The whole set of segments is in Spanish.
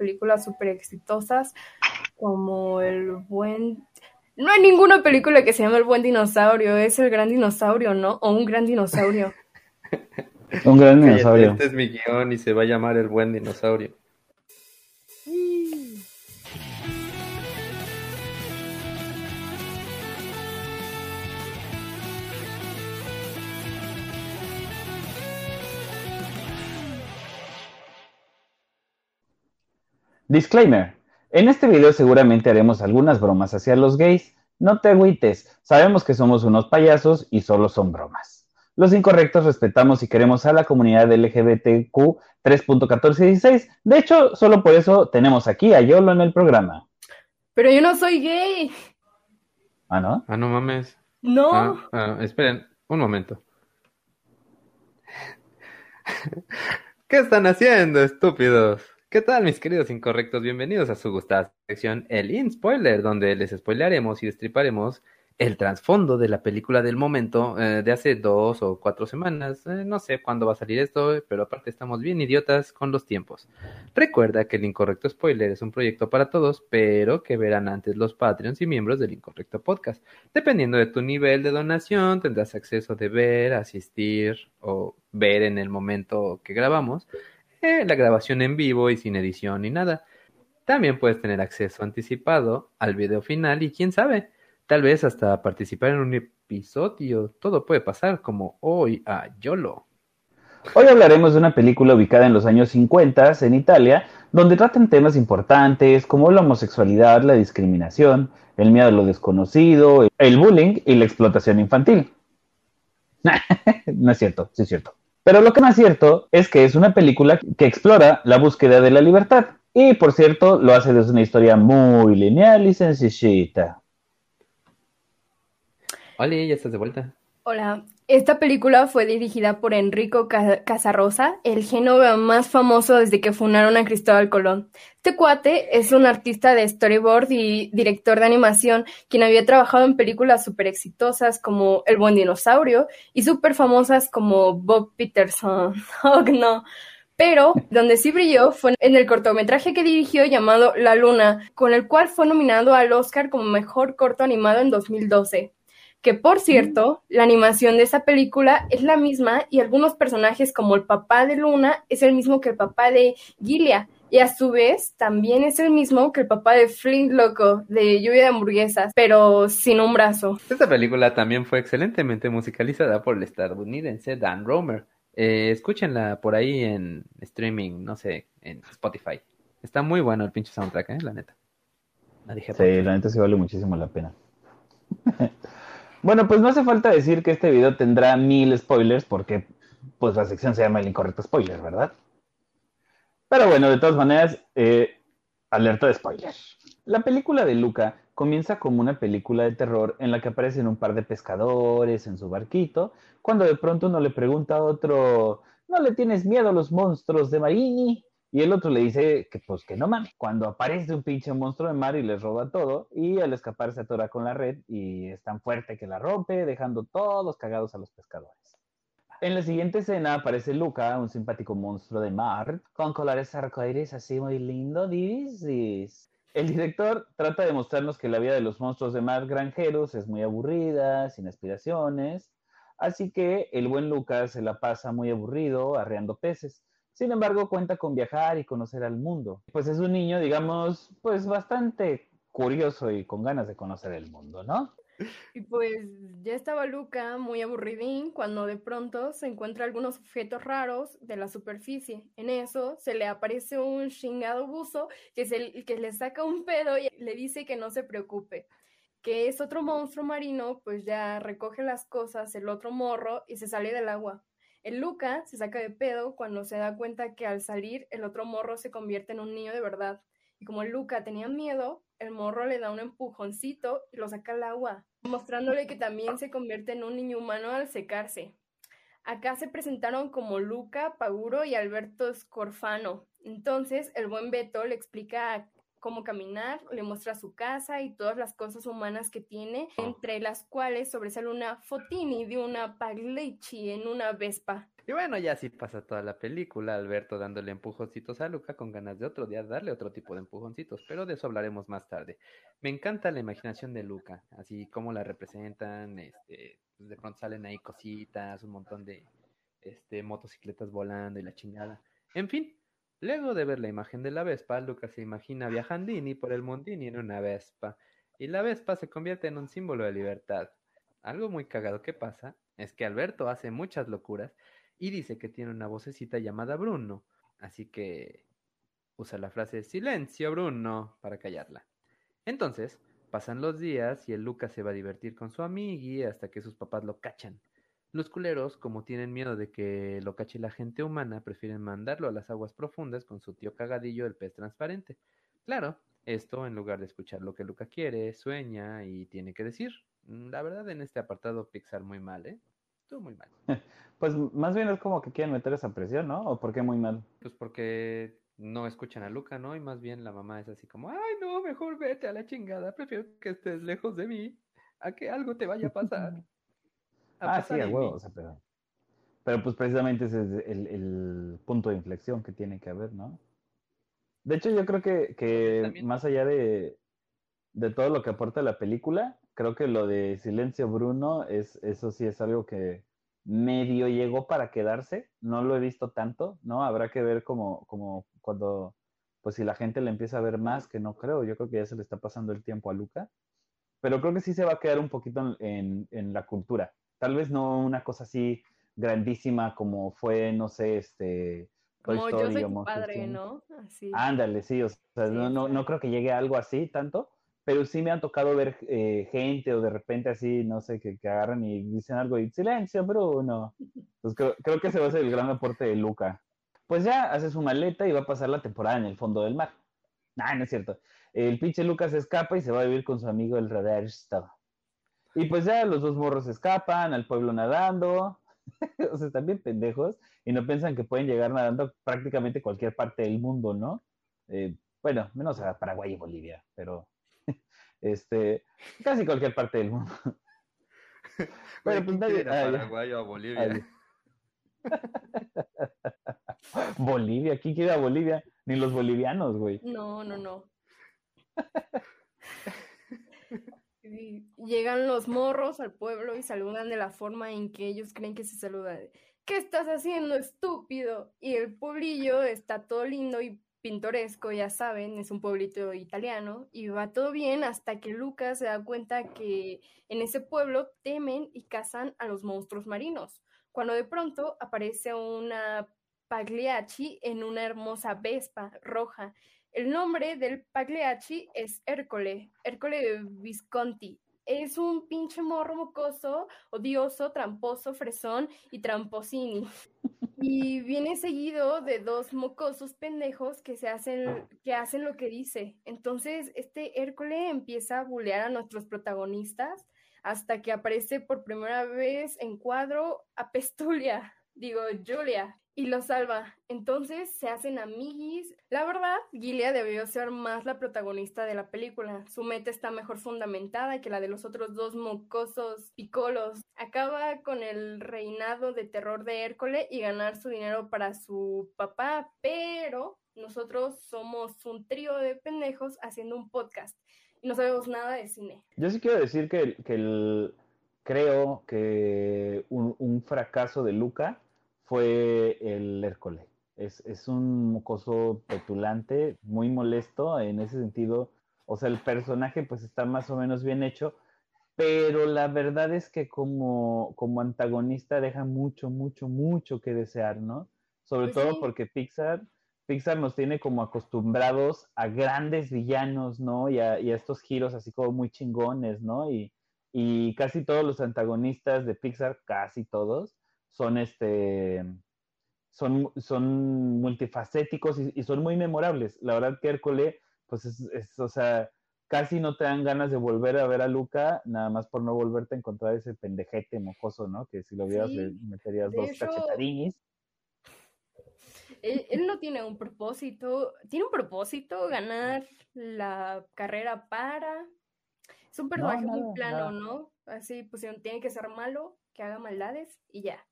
películas súper exitosas como El Buen... No hay ninguna película que se llame El Buen Dinosaurio, es El Gran Dinosaurio, ¿no? O Un Gran Dinosaurio. Un Gran Dinosaurio. Este es mi guion y se va a llamar El Buen Dinosaurio. Disclaimer. En este video seguramente haremos algunas bromas hacia los gays. No te agüites, sabemos que somos unos payasos y solo son bromas. Los incorrectos respetamos y queremos a la comunidad LGBTQ 3.1416. De hecho, solo por eso tenemos aquí a Yolo en el programa. Pero yo no soy gay. ¿Ah, no? Ah, no mames. No. Ah, ah, esperen, un momento. ¿Qué están haciendo, estúpidos? ¿Qué tal, mis queridos incorrectos? Bienvenidos a su gustada sección El In Spoiler, donde les spoilearemos y destriparemos el trasfondo de la película del momento eh, de hace dos o cuatro semanas. Eh, no sé cuándo va a salir esto, pero aparte estamos bien idiotas con los tiempos. Recuerda que el Incorrecto Spoiler es un proyecto para todos, pero que verán antes los Patreons y miembros del Incorrecto Podcast. Dependiendo de tu nivel de donación, tendrás acceso de ver, asistir o ver en el momento que grabamos eh, la grabación en vivo y sin edición ni nada. También puedes tener acceso anticipado al video final y quién sabe, tal vez hasta participar en un episodio. Todo puede pasar como hoy a YOLO. Hoy hablaremos de una película ubicada en los años 50 en Italia, donde tratan temas importantes como la homosexualidad, la discriminación, el miedo a lo desconocido, el bullying y la explotación infantil. no es cierto, sí es cierto. Pero lo que más cierto es que es una película que explora la búsqueda de la libertad. Y por cierto, lo hace desde una historia muy lineal y sencillita. Hola, ya estás de vuelta. Hola, esta película fue dirigida por Enrico Casarosa, el génova más famoso desde que fundaron a Cristóbal Colón. Este cuate es un artista de storyboard y director de animación, quien había trabajado en películas súper exitosas como El buen dinosaurio y súper famosas como Bob Peterson. oh, no. Pero donde sí brilló fue en el cortometraje que dirigió llamado La Luna, con el cual fue nominado al Oscar como mejor corto animado en 2012 que por cierto, la animación de esa película es la misma y algunos personajes como el papá de Luna es el mismo que el papá de Gilia y a su vez también es el mismo que el papá de Flint Loco de Lluvia de Hamburguesas, pero sin un brazo. Esta película también fue excelentemente musicalizada por el estadounidense Dan Romer. Eh, escúchenla por ahí en streaming, no sé, en Spotify. Está muy bueno el pinche soundtrack, ¿eh? la neta. La dije sí, la neta sí vale muchísimo la pena. Bueno, pues no hace falta decir que este video tendrá mil spoilers porque pues la sección se llama el incorrecto spoiler, ¿verdad? Pero bueno, de todas maneras, eh, alerta de spoilers. La película de Luca comienza como una película de terror en la que aparecen un par de pescadores en su barquito, cuando de pronto uno le pregunta a otro, ¿no le tienes miedo a los monstruos de Marini? Y el otro le dice que pues que no mames. Cuando aparece un pinche monstruo de mar y les roba todo, y al escapar se atora con la red y es tan fuerte que la rompe, dejando todos cagados a los pescadores. En la siguiente escena aparece Luca, un simpático monstruo de mar, con colores arcoíris así muy lindo, divis. El director trata de mostrarnos que la vida de los monstruos de mar granjeros es muy aburrida, sin aspiraciones, así que el buen Lucas se la pasa muy aburrido arreando peces sin embargo, cuenta con viajar y conocer al mundo. Pues es un niño, digamos, pues bastante curioso y con ganas de conocer el mundo, ¿no? Y pues ya estaba Luca muy aburridín cuando de pronto se encuentra algunos objetos raros de la superficie. En eso se le aparece un chingado buzo que, se, que le saca un pedo y le dice que no se preocupe. Que es otro monstruo marino, pues ya recoge las cosas, el otro morro, y se sale del agua. El Luca se saca de pedo cuando se da cuenta que al salir el otro morro se convierte en un niño de verdad. Y como el Luca tenía miedo, el morro le da un empujoncito y lo saca al agua, mostrándole que también se convierte en un niño humano al secarse. Acá se presentaron como Luca, Paguro y Alberto Scorfano. Entonces el buen Beto le explica cómo caminar, le muestra su casa y todas las cosas humanas que tiene, entre las cuales sobresale una fotini de una Pagliacci en una Vespa. Y bueno, ya así pasa toda la película, Alberto dándole empujoncitos a Luca con ganas de otro día darle otro tipo de empujoncitos, pero de eso hablaremos más tarde. Me encanta la imaginación de Luca, así como la representan, este, pues de pronto salen ahí cositas, un montón de este, motocicletas volando y la chingada. En fin, luego de ver la imagen de la Vespa, Luca se imagina viajandini por el Mondini en una Vespa, y la Vespa se convierte en un símbolo de libertad. Algo muy cagado que pasa es que Alberto hace muchas locuras y dice que tiene una vocecita llamada Bruno, así que usa la frase silencio Bruno para callarla. Entonces, pasan los días y el Lucas se va a divertir con su amigui hasta que sus papás lo cachan. Los culeros, como tienen miedo de que lo cache la gente humana, prefieren mandarlo a las aguas profundas con su tío cagadillo el pez transparente. Claro, esto en lugar de escuchar lo que Luca quiere, sueña y tiene que decir. La verdad en este apartado Pixar muy mal, ¿eh? muy mal. Pues más bien es como que quieren meter esa presión, ¿no? ¿O por qué muy mal? Pues porque no escuchan a Luca, ¿no? Y más bien la mamá es así como, ay, no, mejor vete a la chingada, prefiero que estés lejos de mí, a que algo te vaya a pasar. ah, sí, a huevo, o sea, pero, pero pues precisamente ese es el, punto de inflexión que tiene que haber, ¿no? De hecho, yo creo que, que más allá de, de todo lo que aporta la película, creo que lo de Silencio Bruno, es, eso sí es algo que medio llegó para quedarse. No lo he visto tanto, ¿no? Habrá que ver como, como cuando, pues si la gente le empieza a ver más, que no creo, yo creo que ya se le está pasando el tiempo a Luca. Pero creo que sí se va a quedar un poquito en, en la cultura. Tal vez no una cosa así grandísima como fue, no sé, este... como yo soy tu padre, ¿no? Así. Ándale, sí, o sea, no, no, no creo que llegue a algo así tanto, pero sí me han tocado ver eh, gente o de repente así, no sé, que, agarran y dicen algo y silencio, Bruno. Entonces creo, creo, que ese va a ser el gran aporte de Luca. Pues ya hace su maleta y va a pasar la temporada en el fondo del mar. Nah, no es cierto. El pinche Lucas escapa y se va a vivir con su amigo el Radarsto. Y pues ya los dos morros escapan al pueblo nadando. o sea, están bien pendejos y no piensan que pueden llegar nadando prácticamente cualquier parte del mundo, ¿no? Eh, bueno, menos a Paraguay y Bolivia, pero este, casi cualquier parte del mundo. Pero pues nadie. A Paraguay o a Bolivia. Bolivia, ¿quién quiere a Bolivia? Ni los bolivianos, güey. No, no, no. Llegan los morros al pueblo y saludan de la forma en que ellos creen que se saluda. ¿Qué estás haciendo, estúpido? Y el pueblillo está todo lindo y pintoresco, ya saben, es un pueblito italiano y va todo bien hasta que Lucas se da cuenta que en ese pueblo temen y cazan a los monstruos marinos, cuando de pronto aparece una Pagliacci en una hermosa Vespa roja. El nombre del Pagliacci es Ercole, Ercole Visconti, es un pinche morro mocoso, odioso, tramposo, fresón y tramposini. Y viene seguido de dos mocosos pendejos que se hacen, que hacen lo que dice. Entonces, este Hércules empieza a bulear a nuestros protagonistas hasta que aparece por primera vez en cuadro a Pestulia, digo, Julia, y lo salva. Entonces se hacen amiguis. La verdad, Gilia debió ser más la protagonista de la película. Su meta está mejor fundamentada que la de los otros dos mocosos picolos. Acaba con el reinado de terror de Hércules y ganar su dinero para su papá, pero nosotros somos un trío de pendejos haciendo un podcast y no sabemos nada de cine. Yo sí quiero decir que, que creo que un fracaso de Luca fue el Hércules. Es, un mocoso petulante, muy molesto en ese sentido. O sea, el personaje pues está más o menos bien hecho, pero la verdad es que como, como antagonista deja mucho, mucho, mucho que desear, ¿no? Sobre pues todo porque Pixar, Pixar nos tiene como acostumbrados a grandes villanos, ¿no? Y a, y a estos giros así como muy chingones, ¿no? Y, y casi todos los antagonistas de Pixar, casi todos, son este son, son multifacéticos y, son muy memorables. La verdad que Hércules, pues es, o sea, casi no te dan ganas de volver a ver a Luca, nada más por no volverte a encontrar ese pendejete mocoso, ¿no? Que si lo vieras le meterías dos cachetadinis. él, él no tiene un propósito, tiene un propósito ganar la carrera para... Es un personaje No, muy plano, nada. ¿no? Así pusieron, tiene que ser malo, que haga maldades y ya.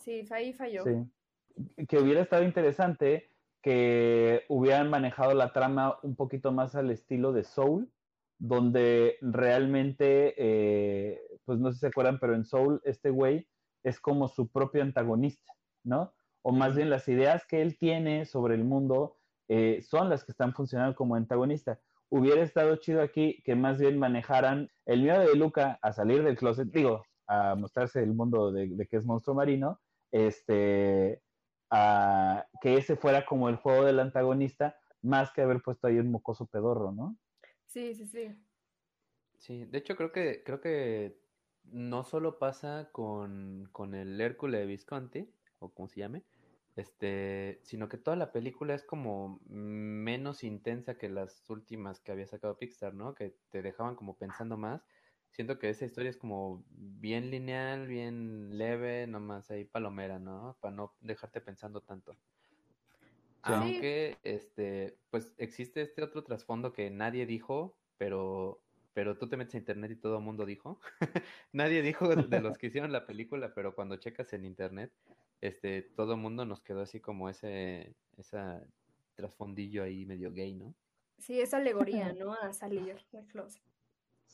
Sí, ahí falló. Sí. Que hubiera estado interesante que hubieran manejado la trama un poquito más al estilo de Soul, donde realmente, eh, pues no sé si se acuerdan, pero en Soul este güey es como su propio antagonista, ¿no? O más bien las ideas que él tiene sobre el mundo eh, son las que están funcionando como antagonista. Hubiera estado chido aquí que más bien manejaran el miedo de Luca a salir del closet, digo, a mostrarse el mundo de, de que es monstruo marino, este, a que ese fuera como el juego del antagonista, más que haber puesto ahí un mocoso pedorro, ¿no? Sí, sí, sí. Sí, de hecho creo que creo que no solo pasa con, con el Hércules de Visconti, o como se llame, este, sino que toda la película es como menos intensa que las últimas que había sacado Pixar, ¿no? Que te dejaban como pensando más. Siento que esa historia es como bien lineal, bien leve, nomás ahí palomera, ¿no? Para no dejarte pensando tanto. Aunque, este, pues existe este otro trasfondo que nadie dijo, pero, pero tú te metes a internet y todo el mundo dijo. Nadie dijo de los que hicieron la película, pero cuando checas en internet, este, todo el mundo nos quedó así como ese, esa trasfondillo ahí medio gay, ¿no? Sí, es alegoría, ¿no? A salir del closet.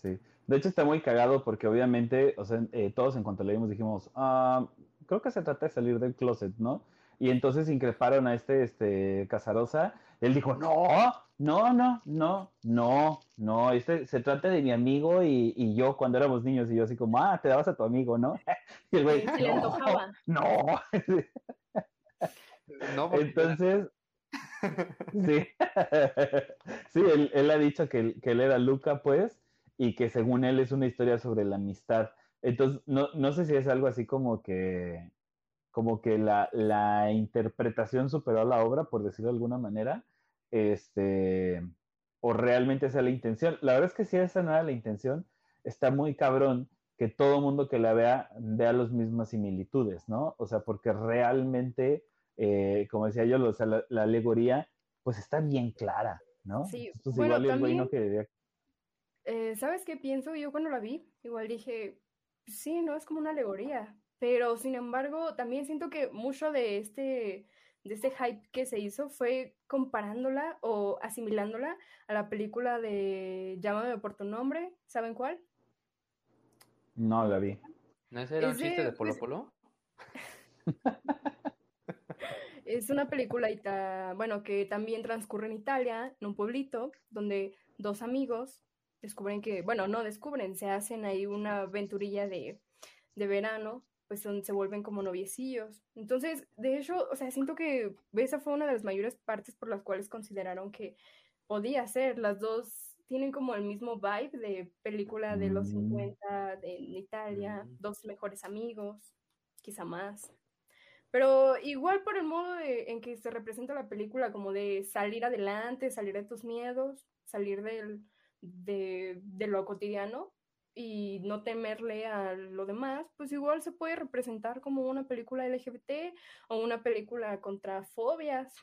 Sí. De hecho está muy cagado porque obviamente, o sea, eh, todos en cuanto leímos dijimos, ah, creo que se trata de salir del closet, ¿no? Y entonces increparon a este, este Casarosa. Él dijo, no, no, no, no, no, no, este se trata de mi amigo y, y yo cuando éramos niños y yo así como, ah, te dabas a tu amigo, ¿no? Y el güey, Sí, se le no, antojaba. no. No, Entonces, sí, sí, él, él ha dicho que, él- que él era Luca, pues, y que según él es una historia sobre la amistad. Entonces, no, no sé si es algo así como que, como que la, la interpretación superó a la obra, por decirlo de alguna manera, este, o realmente esa es la intención. La verdad es que si esa no era la intención, está muy cabrón que todo mundo que la vea vea las mismas similitudes, ¿no? O sea, porque realmente, eh, como decía yo, o sea, la, la alegoría, pues está bien clara, ¿no? Sí, Entonces, bueno, igual también-. Eh, ¿sabes qué pienso? Yo cuando la vi, igual dije, sí, no es como una alegoría, pero sin embargo, también siento que mucho de este, de este hype que se hizo fue comparándola o asimilándola a la película de Llámame por tu nombre, ¿saben cuál? No la vi. ¿No ese era un chiste de Polo pues, Polo? Es una película, ita- bueno, que también transcurre en Italia, en un pueblito, donde dos amigos descubren que, bueno, no descubren, se hacen ahí una aventurilla de, de verano, pues son, se vuelven como noviecillos. Entonces, de hecho, o sea, siento que esa fue una de las mayores partes por las cuales consideraron que podía ser. Las dos tienen como el mismo vibe de película de los Mm. 50 de, en Italia, Mm. dos mejores amigos, quizá más. Pero igual por el modo de- en que se representa la película, como de salir adelante, salir de tus miedos, salir del, de, de lo cotidiano y no temerle a lo demás, pues igual se puede representar como una película LGBT o una película contra fobias.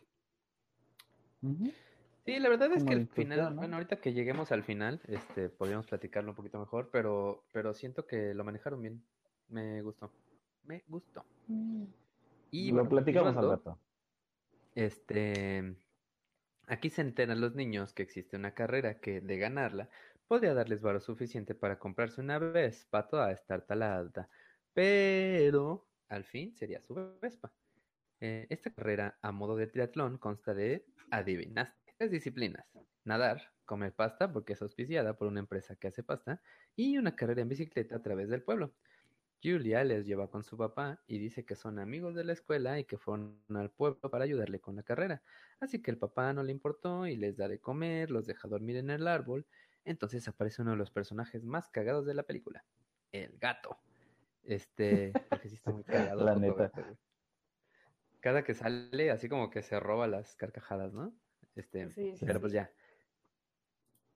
Sí, la verdad es Como que el inclusión, final, ¿no? bueno, ahorita que lleguemos al final, este, podríamos platicarlo un poquito mejor, pero, pero siento que lo manejaron bien. Me gustó. Me gustó. Y Lo bueno, platicamos al rato. Este, aquí se enteran los niños que existe una carrera que, de ganarla, podría darles varo suficiente para comprarse una Vespa toda estartalada, pero al fin sería su Vespa. Eh, esta carrera a modo de triatlón consta de, adivinaste, tres disciplinas. Nadar, comer pasta porque es auspiciada por una empresa que hace pasta, y una carrera en bicicleta a través del pueblo. Julia les lleva con su papá y dice que son amigos de la escuela y que fueron al pueblo para ayudarle con la carrera. Así que el papá no le importó y les da de comer, los deja dormir en el árbol. Entonces aparece uno de los personajes más cagados de la película, el gato. Este, porque sí está muy cagado. La neta. gato, güey. Cada que sale, así como que se roba las carcajadas, ¿no? Este, Sí, sí, pero sí. pues ya.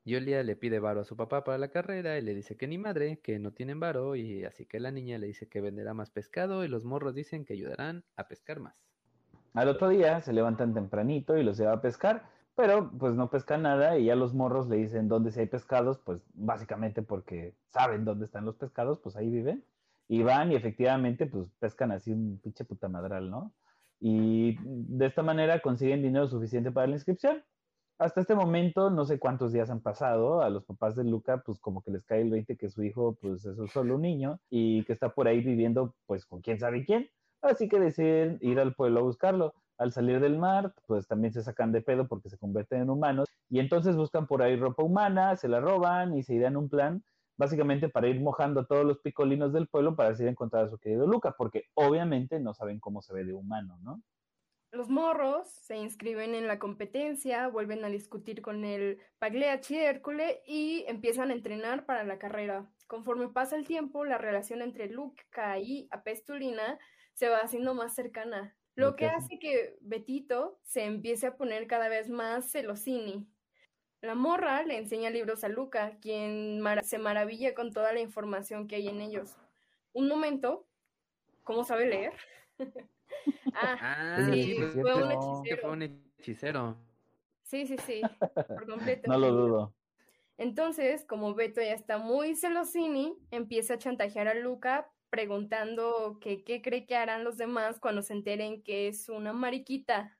Julia le pide varo a su papá para la carrera y le dice que ni madre, que no tienen varo y así que la niña le dice que venderá más pescado y los morros dicen que ayudarán a pescar más. Al otro día se levantan tempranito y los lleva a pescar, pero pues no pescan nada y ya los morros le dicen dónde si hay pescados, pues básicamente porque saben dónde están los pescados, pues ahí viven. Y van y efectivamente pues pescan así un pinche puta madral, ¿no? Y de esta manera consiguen dinero suficiente para la inscripción. Hasta este momento, no sé cuántos días han pasado, a los papás de Luca, pues como que les cae el 20 que su hijo, pues es solo un niño y que está por ahí viviendo, pues con quién sabe quién. Así que deciden ir al pueblo a buscarlo. Al salir del mar, pues también se sacan de pedo porque se convierten en humanos y entonces buscan por ahí ropa humana, se la roban y se idean un plan básicamente para ir mojando a todos los picolinos del pueblo para así encontrar a su querido Luca, porque obviamente no saben cómo se ve de humano, ¿no? Los morros se inscriben en la competencia, vuelven a discutir con el Pagliacci Hércules y empiezan a entrenar para la carrera. Conforme pasa el tiempo, la relación entre Luca y Apestulina se va haciendo más cercana, lo que hace que Betito se empiece a poner cada vez más celosini. La morra le enseña libros a Luca, quien se maravilla con toda la información que hay en ellos. Un momento, ¿cómo sabe leer? ah, ah, sí, fue un hechicero. Fue un hechicero. Sí, sí, sí, por completo. no lo dudo. Entonces, como Beto ya está muy celosini, empieza a chantajear a Luca preguntando que qué cree que harán los demás cuando se enteren que es una mariquita.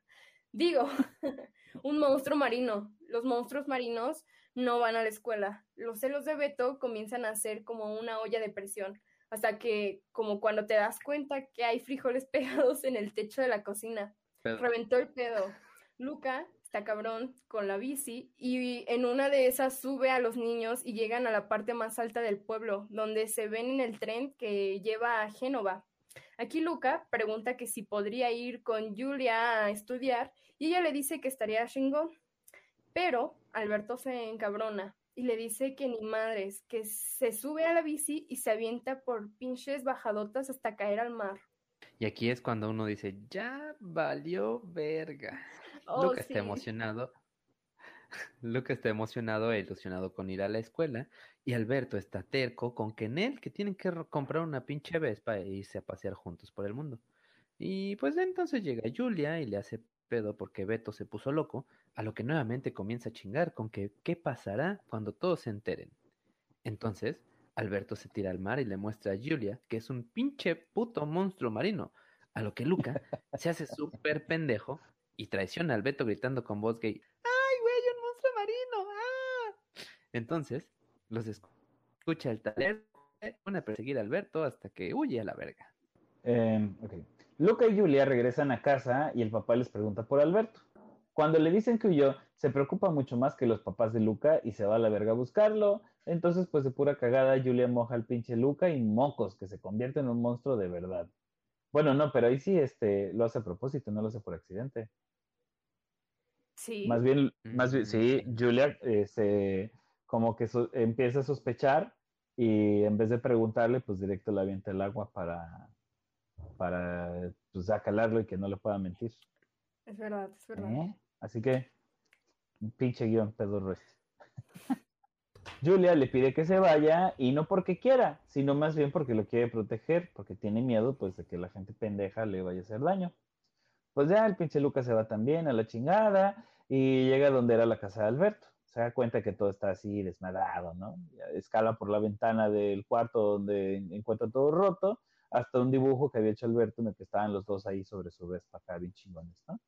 Digo, un monstruo marino. Los monstruos marinos no van a la escuela. Los celos de Beto comienzan a ser como una olla de presión, hasta que, como cuando te das cuenta que hay frijoles pegados en el techo de la cocina. Reventó el pedo. Luca está cabrón con la bici y en una de esas sube a los niños y llegan a la parte más alta del pueblo, donde se ven en el tren que lleva a Génova. Aquí Luca pregunta que si podría ir con Julia a estudiar y ella le dice que estaría chingón. Pero Alberto se encabrona y le dice que ni madres, que se sube a la bici y se avienta por pinches bajadotas hasta caer al mar. Y aquí es cuando uno dice, ya valió verga. Oh, Luca está emocionado. Luca está emocionado e ilusionado con ir a la escuela y Alberto está terco con que en él que tienen que comprar una pinche Vespa e irse a pasear juntos por el mundo. Y pues entonces llega Julia y le hace pedo porque Beto se puso loco, a lo que nuevamente comienza a chingar con que qué pasará cuando todos se enteren. Entonces, Alberto se tira al mar y le muestra a Julia que es un pinche puto monstruo marino, a lo que Luca se hace súper pendejo y traiciona al Beto gritando con voz gay, ¡Ay, güey, un monstruo marino! ¡Ah! Entonces, los escucha el taler, pone a perseguir a Alberto hasta que huye a la verga. Eh, Luca y Julia regresan a casa y el papá les pregunta por Alberto. Cuando le dicen que huyó, se preocupa mucho más que los papás de Luca y se va a la verga a buscarlo. Entonces, pues de pura cagada, Julia moja al pinche Luca y mocos, que se convierte en un monstruo de verdad. Bueno, no, pero ahí sí este, lo hace a propósito, no lo hace por accidente. Sí. Más bien, más bien sí, mm. Julia este, como que empieza a sospechar y en vez de preguntarle, pues directo le avienta el agua para, para pues, acalarlo y que no le pueda mentir. Es verdad, es verdad. ¿Eh? Así que, un pinche guion pedorro este. Julia le pide que se vaya y no porque quiera, sino más bien porque lo quiere proteger, porque tiene miedo pues de que la gente pendeja le vaya a hacer daño. Pues ya el pinche Lucas se va también a la chingada y llega donde era la casa de Alberto. Se da cuenta que todo está así desmadrado, ¿no? Escala por la ventana del cuarto donde encuentra todo roto, hasta un dibujo que había hecho Alberto en el que estaban los dos ahí sobre su vespa acá bien chingones, ¿no?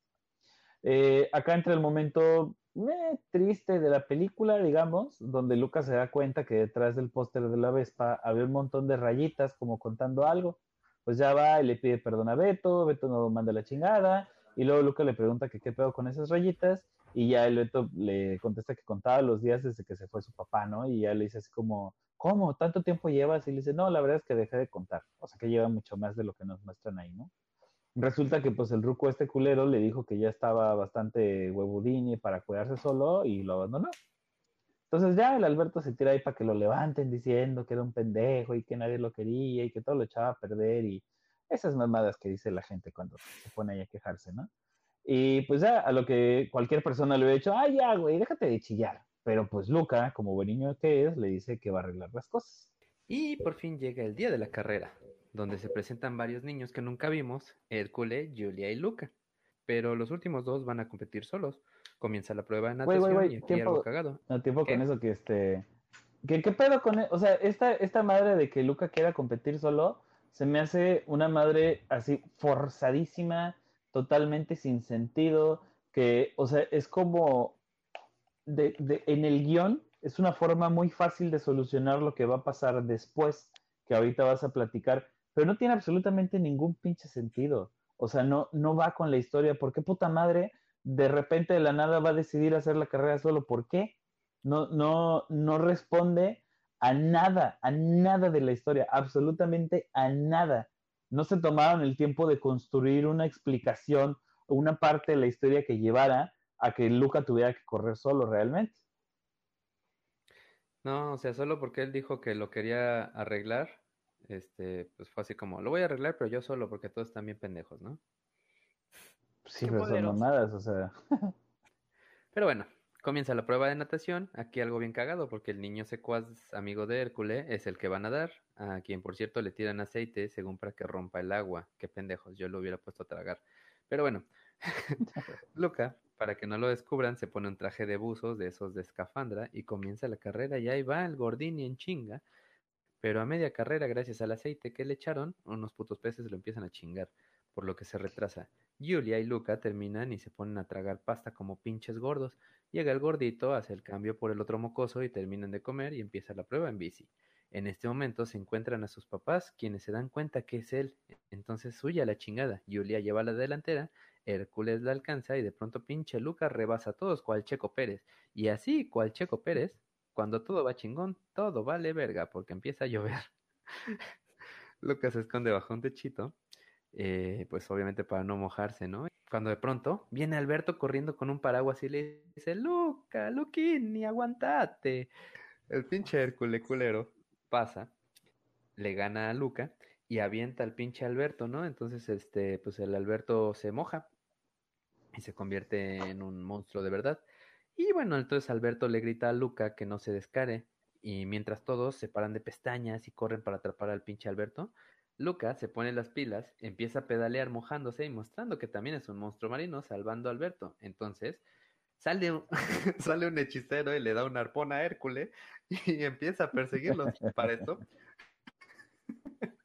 Eh, acá entra el momento eh, triste de la película, digamos, donde Lucas se da cuenta que detrás del póster de la Vespa había un montón de rayitas como contando algo. Pues ya va y le pide perdón a Beto, Beto no manda la chingada, y luego Lucas le pregunta que qué pedo con esas rayitas, y ya el Beto le contesta que contaba los días desde que se fue su papá, ¿no? Y ya le dice así como, ¿cómo? ¿Tanto tiempo llevas? Y le dice, no, la verdad es que dejé de contar, o sea que lleva mucho más de lo que nos muestran ahí, ¿no? Resulta que pues el ruco este culero le dijo que ya estaba bastante huevudini para cuidarse solo y lo abandonó. Entonces ya el Alberto se tira ahí para que lo levanten diciendo que era un pendejo y que nadie lo quería y que todo lo echaba a perder y esas mamadas que dice la gente cuando se pone ahí a quejarse, ¿no? Y pues ya a lo que cualquier persona le hubiera dicho, ay ya, güey, déjate de chillar. Pero pues Luca, como buen niño que es, le dice que va a arreglar las cosas. Y por fin llega el día de la carrera donde se presentan varios niños que nunca vimos, Hércules, Julia y Luca. pero los últimos dos van a competir solos. Comienza la prueba de natación y aquí tiempo. algo cagado. No, tiempo ¿Qué? con eso que este. ¿Qué, qué pedo con e- O sea, esta, esta madre de que Luca quiera competir solo se me hace una madre así forzadísima, totalmente sin sentido. Que, o sea, es como. De, en el guion es una forma muy fácil de solucionar lo que va a pasar después, que ahorita vas a platicar, pero no tiene absolutamente ningún pinche sentido. O sea, no, no va con la historia. ¿Por qué puta madre de repente de la nada va a decidir hacer la carrera solo? ¿Por qué? No, no, no responde a nada, a nada de la historia, absolutamente a nada. No se tomaron el tiempo de construir una explicación o una parte de la historia que llevara a que Luca tuviera que correr solo realmente. No, o sea, solo porque él dijo que lo quería arreglar, este, pues fue así como, lo voy a arreglar, pero yo solo, porque todos están bien pendejos, ¿no? Sí, pero son mamadas, o sea. Pero bueno, comienza la prueba de natación. Aquí algo bien cagado, porque el niño secuaz amigo de Hércules es el que va a nadar, a quien por cierto le tiran aceite según para que rompa el agua. Qué pendejos, yo lo hubiera puesto a tragar. Pero bueno, Luca, para que no lo descubran, se pone un traje de buzos de esos de escafandra y comienza la carrera y ahí va el gordini en chinga. Pero a media carrera, gracias al aceite que le echaron, unos putos peces lo empiezan a chingar, por lo que se retrasa. Julia y Luca terminan y se ponen a tragar pasta como pinches gordos. Llega el gordito, hace el cambio por el otro mocoso y terminan de comer y empieza la prueba en bici. En este momento se encuentran a sus papás, quienes se dan cuenta que es él. Entonces huye a la chingada. Julia lleva la delantera, Hércules la alcanza y de pronto pinche Luca rebasa a todos cual Checo Pérez. Y así, cual Checo Pérez, cuando todo va chingón, todo vale verga porque empieza a llover. Luca se esconde bajo un techito eh, pues obviamente para no mojarse, ¿no? Cuando de pronto viene Alberto corriendo con un paraguas y le dice, Luca, Luquini, aguantate. El pinche Hércules culero pasa, le gana a Luca y avienta al pinche Alberto, ¿no? Entonces, este, pues el Alberto se moja y se convierte en un monstruo de verdad. Y bueno, entonces Alberto le grita a Luca que no se descare y mientras todos se paran de pestañas y corren para atrapar al pinche Alberto, Luca se pone las pilas, empieza a pedalear mojándose y mostrando que también es un monstruo marino, salvando a Alberto. Entonces, sale un, sale un hechicero y le da un arpón a Hércules y empieza a perseguirlos. Para esto,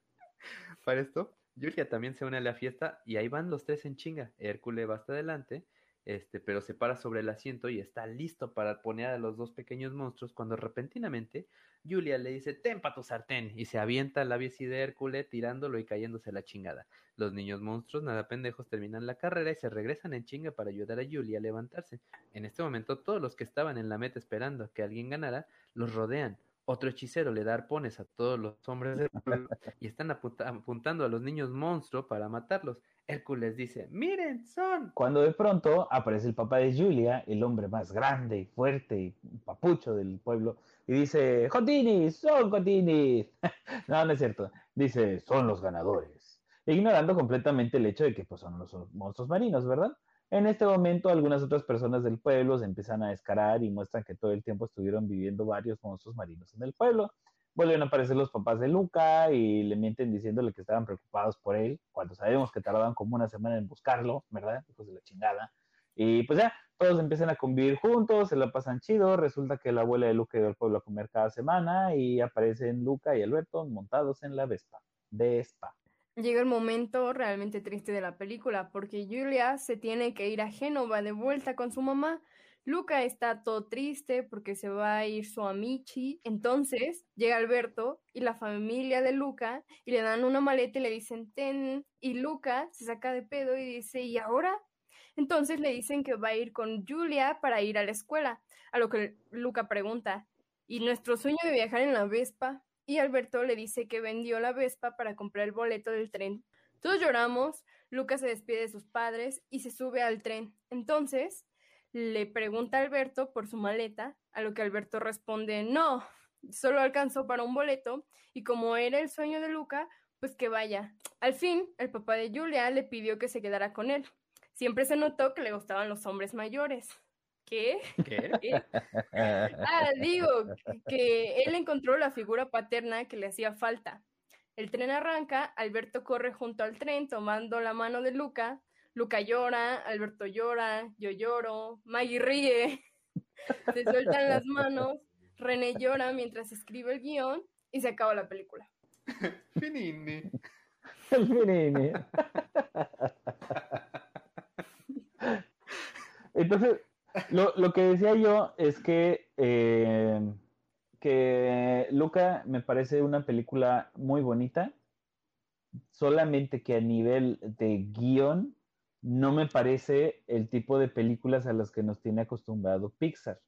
para esto, Julia también se une a la fiesta y ahí van los tres en chinga. Hércules va hasta adelante, este, pero se para sobre el asiento y está listo para poner a los dos pequeños monstruos cuando repentinamente Julia le dice, ten pa' tu sartén, y se avienta la bici de Hércules tirándolo y cayéndose la chingada. Los niños monstruos, nada pendejos, terminan la carrera y se regresan en chinga para ayudar a Julia a levantarse. En este momento, todos los que estaban en la meta esperando a que alguien ganara, los rodean. Otro hechicero le da arpones a todos los hombres del pueblo y están apunta- apuntando a los niños monstruo para matarlos. Hércules dice, miren, son... Cuando de pronto aparece el papá de Julia, el hombre más grande y fuerte y papucho del pueblo, y dice, Jotinis, son Jotinis. no, no es cierto. Dice, son los ganadores. Ignorando completamente el hecho de que pues, son los monstruos marinos, ¿verdad? En este momento, algunas otras personas del pueblo se empiezan a descarar y muestran que todo el tiempo estuvieron viviendo varios monstruos marinos en el pueblo. Vuelven a aparecer los papás de Luca y le mienten diciéndole que estaban preocupados por él, cuando sabemos que tardaban como una semana en buscarlo, ¿verdad? Hijos de la chingada. Y pues ya, todos empiezan a convivir juntos, se la pasan chido. Resulta que la abuela de Luca iba al pueblo a comer cada semana y aparecen Luca y Alberto montados en la Vespa. Vespa. Llega el momento realmente triste de la película porque Julia se tiene que ir a Génova de vuelta con su mamá. Luca está todo triste porque se va a ir su amici. Entonces llega Alberto y la familia de Luca y le dan una maleta y le dicen ten. Y Luca se saca de pedo y dice ¿y ahora? Entonces le dicen que va a ir con Julia para ir a la escuela. A lo que Luca pregunta ¿y nuestro sueño de viajar en la Vespa? Y Alberto le dice que vendió la Vespa para comprar el boleto del tren. Todos lloramos, Lucas se despide de sus padres y se sube al tren. Entonces le pregunta a Alberto por su maleta, a lo que Alberto responde no, solo alcanzó para un boleto y como era el sueño de Luca, pues que vaya. Al fin, el papá de Julia le pidió que se quedara con él. Siempre se notó que le gustaban los hombres mayores. ¿Qué? ¿Qué? ¿Qué? Ah, digo que él encontró la figura paterna que le hacía falta. El tren arranca, Alberto corre junto al tren tomando la mano de Luca, Luca llora, Alberto llora, yo lloro, Maggie ríe, se sueltan las manos, René llora mientras escribe el guion y se acaba la película. Finini. Finini. Entonces, lo, que decía yo es que, eh, que Luca me parece una película muy bonita, solamente que a nivel de guion no me parece el tipo de películas a las que nos tiene acostumbrado Pixar.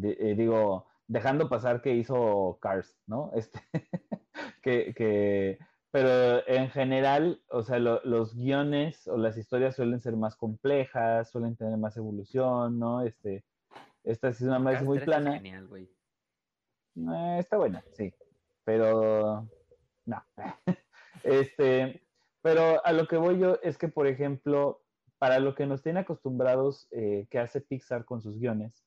Eh, digo, dejando pasar que hizo Cars, ¿no? Este, que, que, pero en general, o sea, lo, los guiones o las historias suelen ser más complejas, suelen tener más evolución, ¿no? Este, esta es una más muy plana. Genial, güey. Eh, está buena, sí, pero no. este, pero a lo que voy yo es que, por ejemplo, para lo que nos tiene acostumbrados eh, que hace Pixar con sus guiones,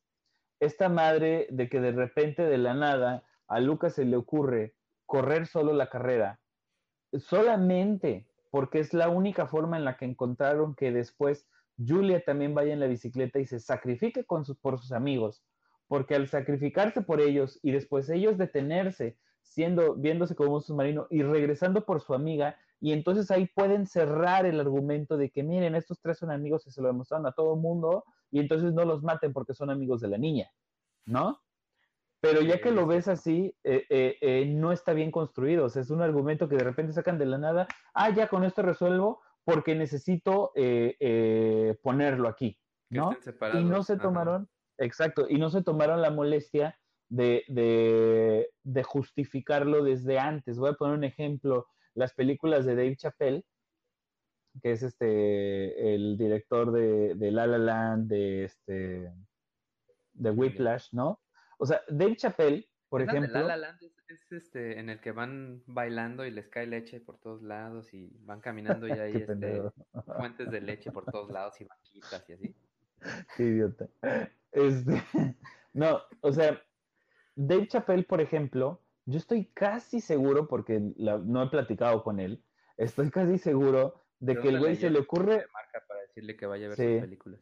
esta madre de que de repente de la nada a Lucas se le ocurre correr solo la carrera, solamente porque es la única forma en la que encontraron que después Julia también vaya en la bicicleta y se sacrifique con por sus amigos, porque al sacrificarse por ellos y después ellos detenerse, siendo, viéndose como un submarino y regresando por su amiga, y entonces ahí pueden cerrar el argumento de que miren, estos tres son amigos y se lo demostraron a todo el mundo, y entonces no los maten porque son amigos de la niña, ¿no? Pero ya que lo ves así, eh, eh, eh, no está bien construido. O sea, es un argumento que de repente sacan de la nada. Ah, ya con esto resuelvo porque necesito ponerlo aquí, ¿no? Y no se tomaron, Ajá. exacto, y no se tomaron la molestia de, de, de, justificarlo desde antes. Voy a poner un ejemplo. Las películas de Dave Chappelle, que es este el director de, de La La Land, de este de Whiplash, ¿no? O sea, Dave Chappelle, por ¿Es ejemplo. La La Land es, es, este en el que van bailando y les cae leche por todos lados y van caminando y hay este, fuentes de leche por todos lados y vaquitas y así. Qué idiota. Este, no, o sea, Dave Chappelle, por ejemplo, yo estoy casi seguro, porque la, no he platicado con él, estoy casi seguro de que el güey se le ocurre. marca para decirle que vaya a ver sí. sus películas.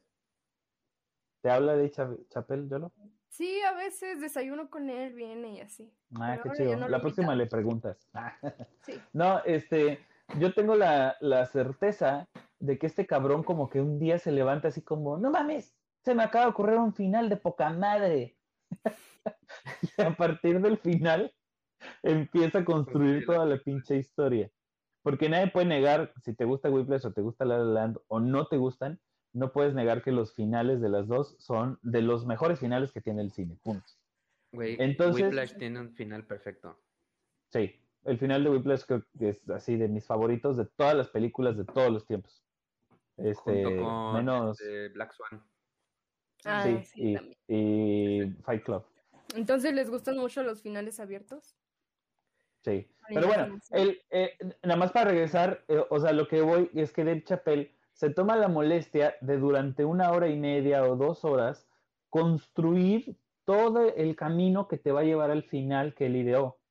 ¿Te habla de Chappelle, Yolo? Sí, a veces desayuno con él, viene y así. Ah, Pero qué chido. No la próxima le preguntas. sí. No, este, yo tengo la, la, certeza de que este cabrón como que un día se levanta así como, no mames, se me acaba de ocurrir un final de poca madre. y a partir del final empieza a construir toda la pinche historia. Porque nadie puede negar si te gusta Whiplash o te gusta La La Land o no te gustan, no puedes negar que los finales de las dos son de los mejores finales que tiene el cine. Punto. Güey, Entonces, Whiplash tiene un final perfecto. Sí, el final de Whiplash creo que es así de mis favoritos de todas las películas de todos los tiempos. Este, Junto con menos este Black Swan. Ah, sí, sí, y, y, Fight Club. Entonces, ¿les gustan mucho los finales abiertos? Sí, pero bueno, el, eh, nada más para regresar, eh, o sea, lo que voy es que Dave Chappelle se toma la molestia de durante una hora y media o dos horas construir todo el camino que te va a llevar al final que él ideó.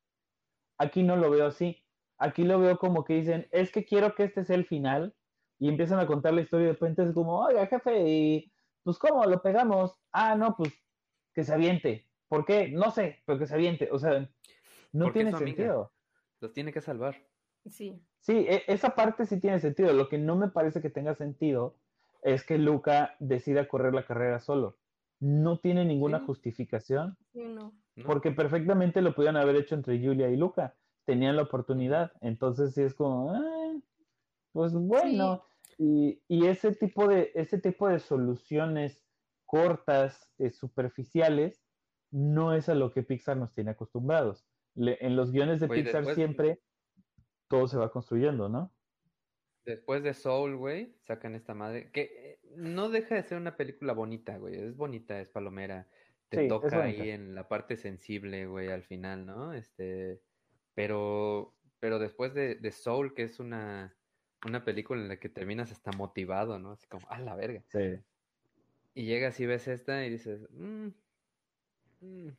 Aquí no lo veo así. Aquí lo veo como que dicen, es que quiero que este sea el final. Y empiezan a contar la historia y de repente es como, oiga, jefe, y pues ¿cómo lo pegamos? Ah, no, pues que se aviente. ¿Por qué? No sé, pero que se aviente. O sea, no tiene sentido. Los tiene que salvar. Sí. Sí, esa parte sí tiene sentido. Lo que no me parece que tenga sentido es que Luca decida correr la carrera solo. No tiene ninguna sí. justificación. Sí, no. Porque perfectamente lo pudieron haber hecho entre Julia y Luca. Tenían la oportunidad. Entonces sí es como, ah, pues bueno. Sí. Y, y, ese tipo de, ese tipo de soluciones cortas, eh, superficiales, no es a lo que Pixar nos tiene acostumbrados. Le, en los guiones de Oye, Pixar después... siempre todo se va construyendo, ¿no? Después de Soul, güey, sacan esta madre, que eh, no deja de ser una película bonita, güey, es bonita, es palomera, te sí, toca ahí en la parte sensible, güey, al final, ¿no? Este, pero, pero después de, de, Soul, que es una, una película en la que terminas hasta motivado, ¿no? Así como, a la verga. Sí. Y llegas y ves esta y dices, mmm, mmm,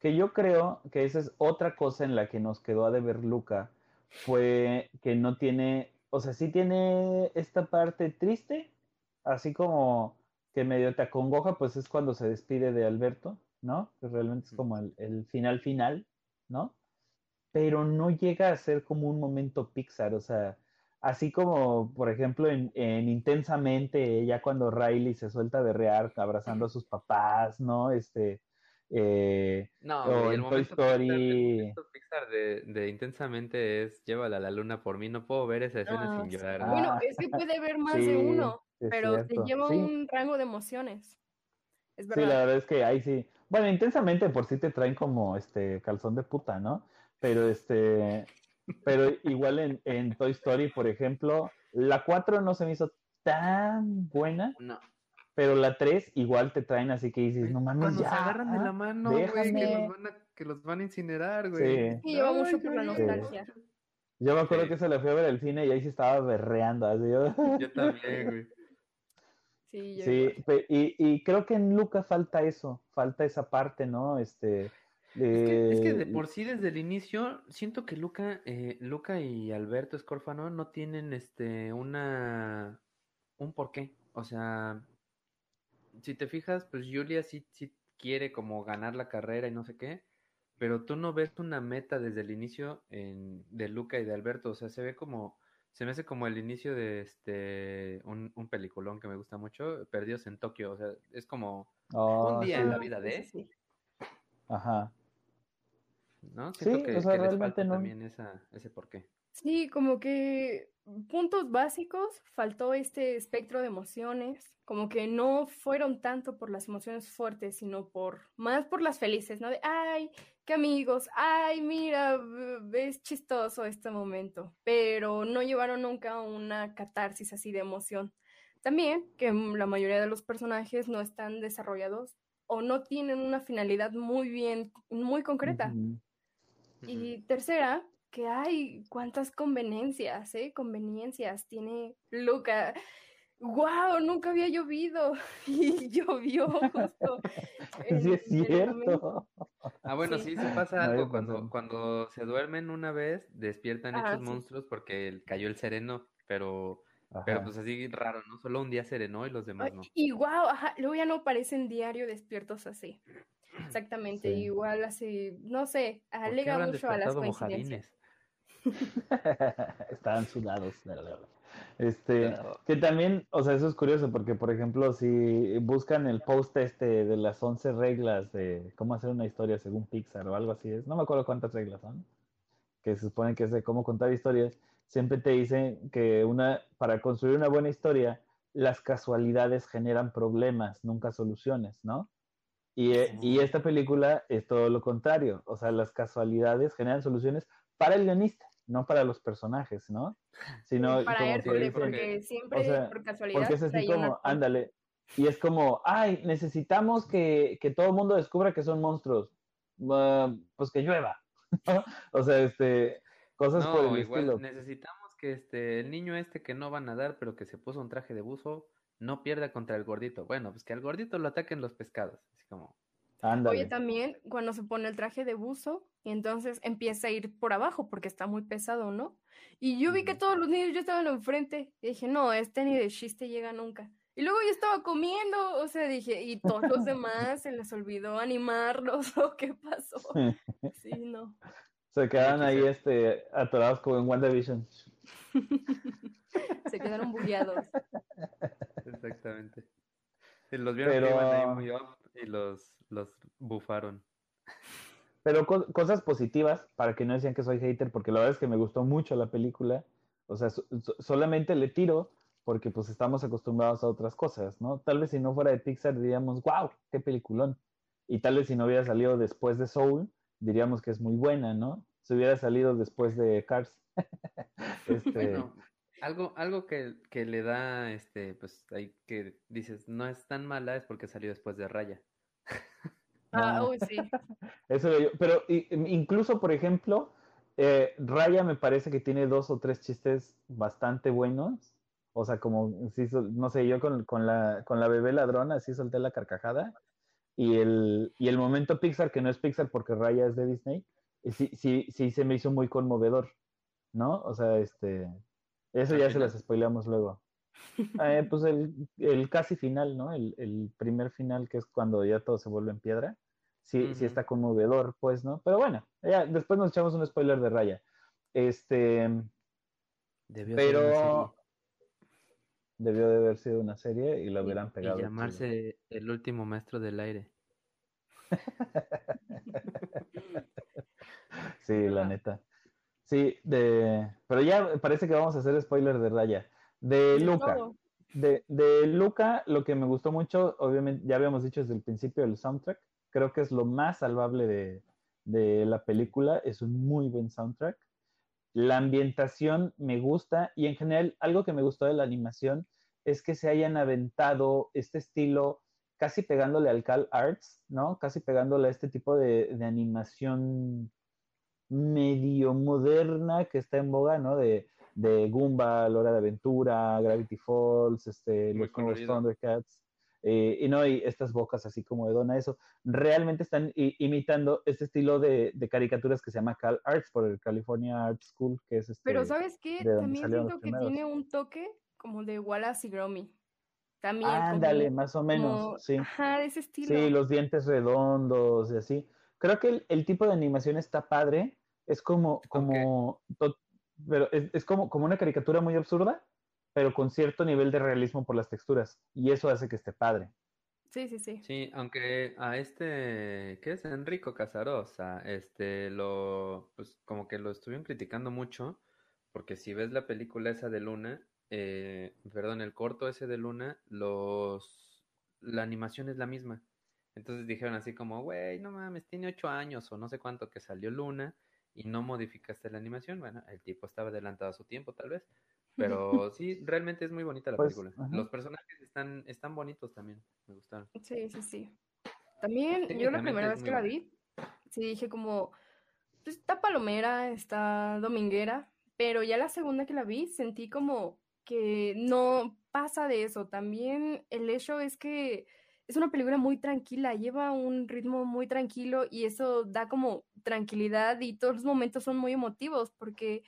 que yo creo que esa es otra cosa en la que nos quedó a deber Luca, fue que no tiene o sea, sí tiene esta parte triste, así como que medio te acongoja, pues es cuando se despide de Alberto, ¿no? Que realmente es como el, el final final, ¿no? Pero no llega a ser como un momento Pixar, o sea, así como, por ejemplo, en, en, Intensamente, ya cuando Riley se suelta de rear abrazando a sus papás, ¿no? Este, eh, no, o el en Toy Story. Pixar de, de, Intensamente es Llévala a la luna por mí, no puedo ver esa escena Ah, sin llorar. Ah, Bueno, es que puede haber más sí, de uno, pero te lleva Sí. un rango de emociones. Es Sí, verdad. la verdad es que ahí sí. Bueno, intensamente por sí te traen como este calzón de puta, ¿no? Pero este, pero igual en, en Toy Story, por ejemplo, la 4 no se me hizo tan buena, No. Pero la 3 igual te traen así que dices, no mames, Cuando ya. se agarran de la mano, güey, que los, van a, que los van a incinerar, güey. Sí. Sí, lleva mucho por la nostalgia. Yo me acuerdo Sí. que se la fui a ver al cine y ahí sí estaba berreando, así yo. Yo también, güey. Sí, yo Sí, y, y creo que en Luca falta eso, falta esa parte, ¿no? Este, Es que, es que de de- por sí desde el inicio siento que Luca, eh, Luca y Alberto Escorfano no tienen este una un porqué. O sea, si te fijas, pues Julia sí, sí quiere como ganar la carrera y no sé qué, pero tú no ves una meta desde el inicio en, de Luca y de Alberto. O sea, se ve como, se me hace como el inicio de este un, un peliculón que me gusta mucho, Perdidos en Tokio. O sea, es como Oh, un día sí. en la vida de, Sí, sí. Ajá. ¿No? Siento Sí, que, o sea, que les realmente falta no. también esa, ese porqué. Sí, como que puntos básicos, faltó este espectro de emociones, como que no fueron tanto por las emociones fuertes, sino por más por las felices, ¿no? De, ay, qué amigos, ay, mira, es chistoso este momento, pero no llevaron nunca a una catarsis así de emoción. También que la mayoría de los personajes no están desarrollados o no tienen una finalidad muy bien, muy concreta. Y tercera, que hay cuántas conveniencias, ¿eh? Conveniencias tiene Luca. ¡Wow! Nunca había llovido y llovió justo. en- Sí, es cierto. Ah, bueno, Sí. sí, se pasa algo cuando, cuando se duermen una vez, despiertan Ajá, hechos sí. monstruos porque cayó el sereno, pero, pero pues así raro, ¿no? Solo un día serenó y los demás no. Y wow, ajá, luego ya no aparecen diario despiertos así. Exactamente, Sí. igual así, no sé, ¿Por qué alega mucho a las coincidencias. Estaban sudados. Este, que también, o sea, eso es curioso porque, por ejemplo, si buscan el post este de las 11 reglas de cómo hacer una historia según Pixar o algo así, es, no me acuerdo cuántas reglas son, que se supone que es de cómo contar historias, siempre te dicen que una, para construir una buena historia, las casualidades generan problemas, nunca soluciones, ¿no? Y, eh, y esta película es todo lo contrario, o sea, las casualidades generan soluciones para el guionista, no para los personajes, ¿no? Sino Para como que Hércules, dicen, porque siempre o sea, por casualidad porque es así traía una- como, ándale, y es como, ay, necesitamos que, que todo el mundo descubra que son monstruos, Ah, pues que llueva, ¿no? O sea, este, cosas por No, el igual estilo. necesitamos que este, el niño este que no va a nadar, pero que se puso un traje de buzo, no pierda contra el gordito. Bueno, pues que al gordito lo ataquen los pescados. Así como, Ándale. Oye, también cuando se pone el traje de buzo y entonces empieza a ir por abajo porque está muy pesado, ¿no? Y yo vi que todos los niños ya estaban enfrente y dije, no, este ni de chiste llega nunca. Y luego yo estaba comiendo, o sea, dije, y todos los demás se les olvidó animarlos o qué pasó. Sí, no. Se quedaron ahí este, atorados como en WandaVision. Se quedaron bugueados. exactamente. Y los vieron Pero- que iban ahí muy up y los, los bufaron. Pero co- cosas positivas, para que no decían que soy hater, porque la verdad es que me gustó mucho la película. O sea, so- so- solamente le tiro porque pues estamos acostumbrados a otras cosas, ¿no? Tal vez si no fuera de Pixar diríamos, wow, qué peliculón. Y tal vez si no hubiera salido después de Soul, diríamos que es muy buena, ¿no? Si hubiera salido después de Cars. Este, Bueno, algo, algo que, que le da, este, pues ahí que dices, no es tan mala, es porque salió después de Raya. Ah, uy, sí. Eso yo- pero i- incluso, por ejemplo, eh, Raya me parece que tiene dos o tres chistes bastante buenos. O sea, como, sol- no sé, yo con, con la, con la bebé ladrona así solté la carcajada. Y el, y el momento Pixar, que no es Pixar porque Raya es de Disney, sí, sí, sí se me hizo muy conmovedor, ¿no? O sea, este, Eso ya se las spoileamos luego. Eh, pues el, casi final, ¿no? El, primer final, que es cuando ya todo se vuelve en piedra. Sí, sí está conmovedor, pues, ¿no? Pero bueno, ya después nos echamos un spoiler de raya. Este. Debió pero. Debió de haber sido una serie y la hubieran pegado. Y llamarse El último maestro del aire. sí, la neta. Sí, de... pero ya parece que vamos a hacer spoiler de Raya. De Luca. De, de, Luca, lo que me gustó mucho, obviamente, ya habíamos dicho desde el principio, el soundtrack. Creo que es lo más salvable de, de la película. Es un muy buen soundtrack. La ambientación me gusta y en general algo que me gustó de la animación es que se hayan aventado este estilo casi pegándole al Cal Arts, ¿no? Casi pegándole a este tipo de, animación medio moderna que está en boga, ¿no? De, de Goomba, Lora de Aventura, Gravity Falls, este, los Thundercats. Eh, y no, y estas bocas así como de dona, eso, realmente están imitando este estilo de, caricaturas que se llama Cal Arts por el California Art School, que es este. Pero ¿sabes qué? También siento que tiene un toque como de Wallace y Gromit. También. Ándale, más o menos, sí. Ajá, de ese estilo. Sí, los dientes redondos y así. Creo que el, tipo de animación está padre. Es como, como, pero es, como, como una caricatura muy absurda, pero con cierto nivel de realismo por las texturas. Y eso hace que esté padre. Sí, sí, sí. Sí, aunque a este, ¿qué es? Enrico Casarosa, este, lo, pues como que lo estuvieron criticando mucho, porque si ves la película esa de Luna, eh, perdón, el corto ese de Luna, los, la animación es la misma. Entonces dijeron así como, güey, no mames, tiene ocho años o no sé cuánto que salió Luna y no modificaste la animación. Bueno, el tipo estaba adelantado a su tiempo, tal vez. Pero sí, realmente es muy bonita la pues, película. Los personajes están, están bonitos también, me gustaron. Sí, sí, sí. También, yo la primera vez que la vi, sí dije como, pues está palomera, está dominguera, pero ya la segunda que la vi sentí como que no pasa de eso. También el hecho es que es una película muy tranquila, lleva un ritmo muy tranquilo y eso da como tranquilidad y todos los momentos son muy emotivos porque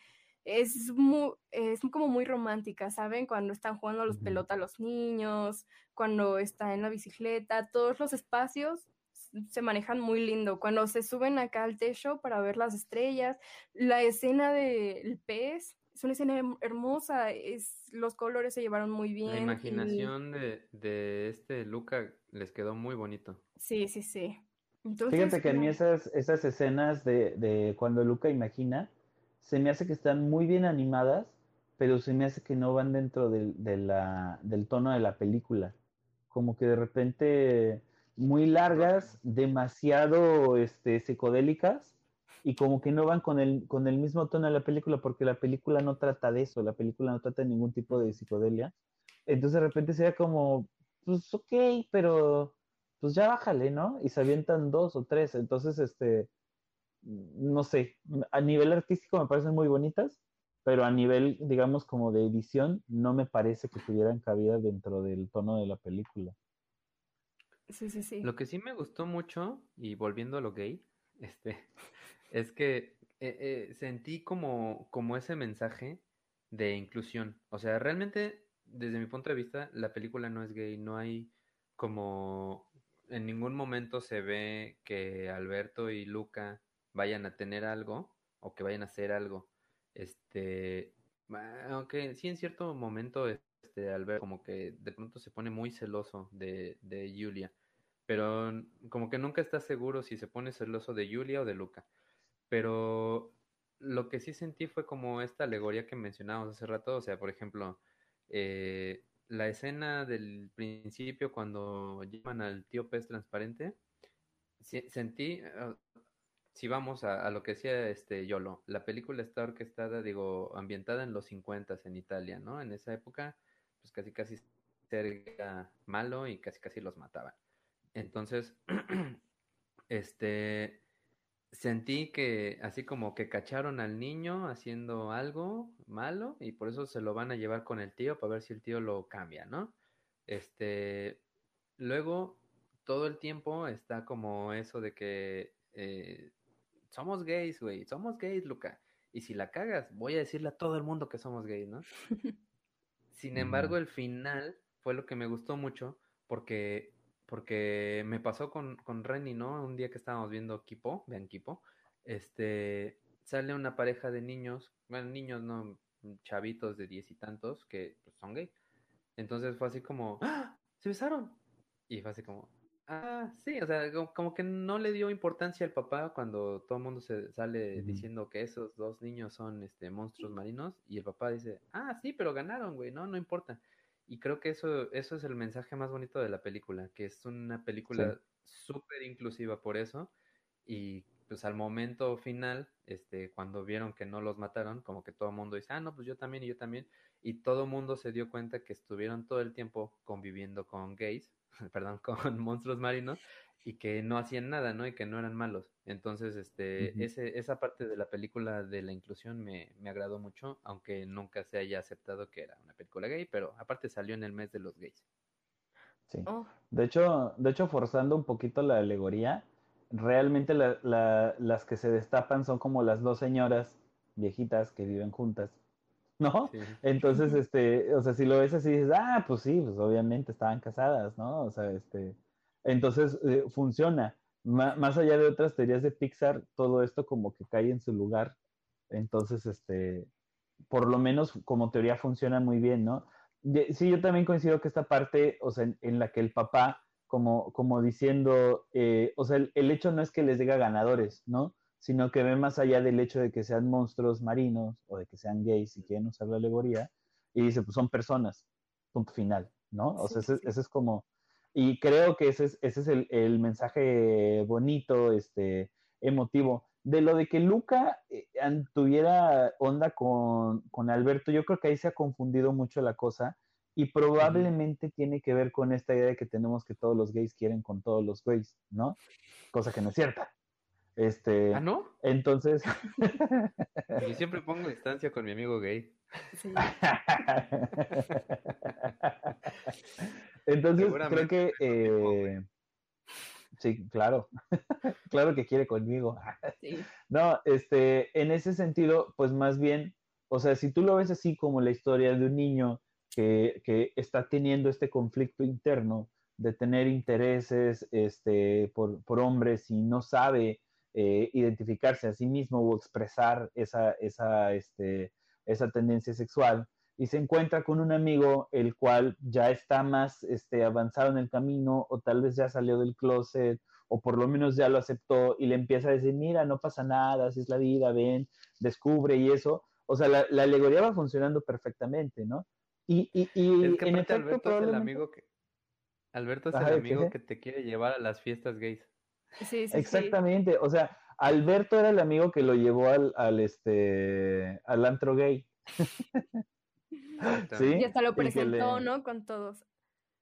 es, muy, es como muy romántica, ¿saben? Cuando están jugando a los pelotas los niños, cuando está en la bicicleta, todos los espacios se manejan muy lindo. Cuando se suben acá al techo para ver las estrellas, la escena del pez es una escena hermosa, es, los colores se llevaron muy bien. La imaginación de, de, este Luca les quedó muy bonito. Sí, sí, sí. Fíjate que a mí esas, esas escenas de, de cuando Luca imagina, se me hace que están muy bien animadas, pero se me hace que no van dentro del, de la, del tono de la película. Como que de repente muy largas, demasiado este, psicodélicas, y como que no van con el, con el mismo tono de la película, porque la película no trata de eso, la película no trata de ningún tipo de psicodelia. Entonces de repente sería como, pues ok, pero pues ya bájale, ¿no? Y se avientan dos o tres, entonces este, no sé, a nivel artístico me parecen muy bonitas, pero a nivel, digamos, como de edición, no me parece que tuvieran cabida dentro del tono de la película. Sí, sí, sí. Lo que sí me gustó mucho, y volviendo a lo gay, este, es que eh, eh, sentí como, como ese mensaje de inclusión. O sea, realmente, desde mi punto de vista, la película no es gay, no hay como en ningún momento se ve que Alberto y Luca vayan a tener algo o que vayan a hacer algo. Este, aunque sí en cierto momento este Alberto como que de pronto se pone muy celoso de, de Julia pero como que nunca está seguro si se pone celoso de Julia o de Luca. Pero lo que sí sentí fue como esta alegoría que mencionábamos hace rato, o sea, por ejemplo, eh, la escena del principio cuando llaman al tío pez transparente, sentí, eh, si vamos a, lo que decía este Yolo, la película está orquestada, digo, ambientada en los 50 en Italia, ¿no? En esa época, pues casi casi era malo y casi casi los mataban. Entonces, este, sentí que así como que cacharon al niño haciendo algo malo y por eso se lo van a llevar con el tío para ver si el tío lo cambia, ¿no? Este, luego todo el tiempo está como eso de que eh, somos gays, güey, somos gays, Luca. y si la cagas, voy a decirle a todo el mundo que somos gays, ¿no? Sin embargo, el final fue lo que me gustó mucho porque, porque me pasó con, con Renny, ¿no? Un día que estábamos viendo Kipo, vean Kipo, este, sale una pareja de niños, bueno, niños no, chavitos de diez y tantos que pues, son gay. Entonces fue así como, ¡Ah! ¡Se besaron! Y fue así como, Ah, sí, o sea, como, que no le dio importancia al papá cuando todo el mundo se sale diciendo que esos dos niños son este monstruos marinos y el papá dice, ah, sí, pero ganaron, güey, no, no importa. Y creo que eso, eso es el mensaje más bonito de la película, que es una película súper inclusiva por eso y pues al momento final, este, cuando vieron que no los mataron, como que todo el mundo dice, ah, no, pues yo también y yo también, y todo el mundo se dio cuenta que estuvieron todo el tiempo conviviendo con gays, perdón, con monstruos marinos y que no hacían nada, ¿no? Y que no eran malos. Entonces, este, ese, esa parte de la película de la inclusión me, me agradó mucho, aunque nunca se haya aceptado que era una película gay, pero aparte salió en el mes de los gays. Sí. Oh. De hecho, de hecho, forzando un poquito la alegoría, realmente las que se destapan son como las dos señoras viejitas que viven juntas ¿no? Entonces, este, o sea, si lo ves así, dices, ah, pues sí, pues obviamente estaban casadas, ¿no? O sea, este, entonces eh, funciona. más allá de otras teorías de Pixar, todo esto como que cae en su lugar. Entonces, este, por lo menos como teoría funciona muy bien, ¿no? sí, yo también coincido que esta parte, o sea, en, la que el papá, como, como diciendo, eh, o sea, el, el, hecho no es que les diga ganadores, ¿no? sino que ve más allá del hecho de que sean monstruos marinos o de que sean gays, si quieren usar la alegoría, y dice, pues son personas, punto final, ¿no? O sea, ese, es como, y creo que ese es, ese es el, mensaje bonito, este, emotivo. De lo de que Luca eh, tuviera onda con, con, Alberto, yo creo que ahí se ha confundido mucho la cosa y probablemente tiene que ver con esta idea de que tenemos que todos los gays quieren con todos los gays, ¿no? Cosa que no es cierta. Este, ¿Ah, no? Entonces. Yo siempre pongo distancia con mi amigo gay. entonces, creo que. Eh, sí, claro. claro que quiere conmigo. No, este, en ese sentido, pues más bien, o sea, si tú lo ves así como la historia de un niño que, que está teniendo este conflicto interno de tener intereses este, por, por hombres y no sabe eh, identificarse a sí mismo o expresar esa, esa, este, esa tendencia sexual y se encuentra con un amigo el cual ya está más este, avanzado en el camino o tal vez ya salió del closet o por lo menos ya lo aceptó y le empieza a decir, mira, no pasa nada, así es la vida, ven, descubre y eso. O sea, la, alegoría va funcionando perfectamente, ¿no? Y, y, y es que en Alberto es el amigo que... Alberto es el amigo que te quiere llevar a las fiestas gays. Sí, sí, Exactamente, o sea, Alberto era el amigo que lo llevó al, al este, al antro gay. ¿Sí? Y hasta lo presentó, ¿no? Con todos.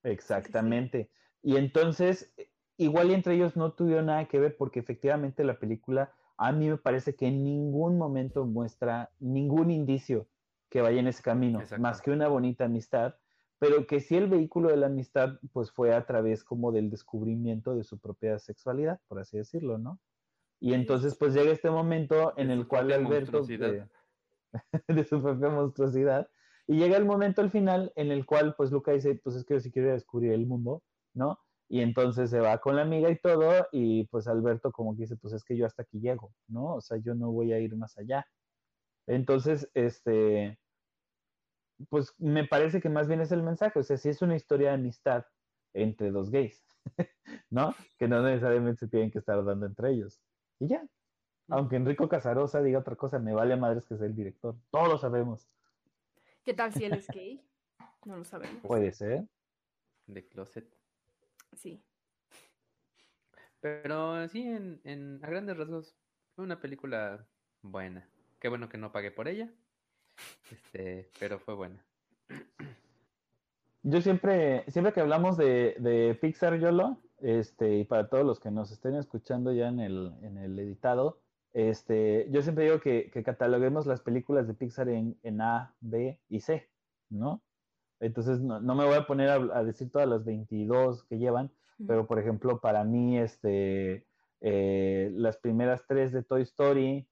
Exactamente. Y entonces, igual y entre ellos no tuvieron nada que ver porque efectivamente la película a mí me parece que en ningún momento muestra ningún indicio que vaya en ese camino, más que una bonita amistad pero que sí el vehículo de la amistad pues fue a través como del descubrimiento de su propia sexualidad, por así decirlo, ¿no? Y entonces pues llega este momento en el cual Alberto de, de, su propia monstruosidad y llega el momento al final en el cual pues Luca dice, pues es que yo sí quiero descubrir el mundo, ¿no? Y entonces se va con la amiga y todo y pues Alberto como que dice, pues es que yo hasta aquí llego, ¿no? O sea, yo no voy a ir más allá. Entonces, este, pues me parece que más bien es el mensaje, o sea, si es una historia de amistad entre dos gays, ¿no? Que no necesariamente se tienen que estar dando entre ellos. Y ya. Aunque Enrico Casarosa diga otra cosa, me vale a madres que sea el director. Todos lo sabemos. ¿Qué tal si él es gay? No lo sabemos. Puede ser. De closet. Sí. Pero sí, en, en, a grandes rasgos, fue una película buena. Qué bueno que no pagué por ella. Este, pero fue buena. Yo siempre, siempre que hablamos de, de Pixar Yolo, este, y para todos los que nos estén escuchando ya en el, en el editado, este, yo siempre digo que, cataloguemos las películas de Pixar en, en, A, B y C, ¿no? Entonces no, me voy a poner a, decir todas las 22 que llevan, pero por ejemplo, para mí, este, eh, las primeras tres de Toy Story,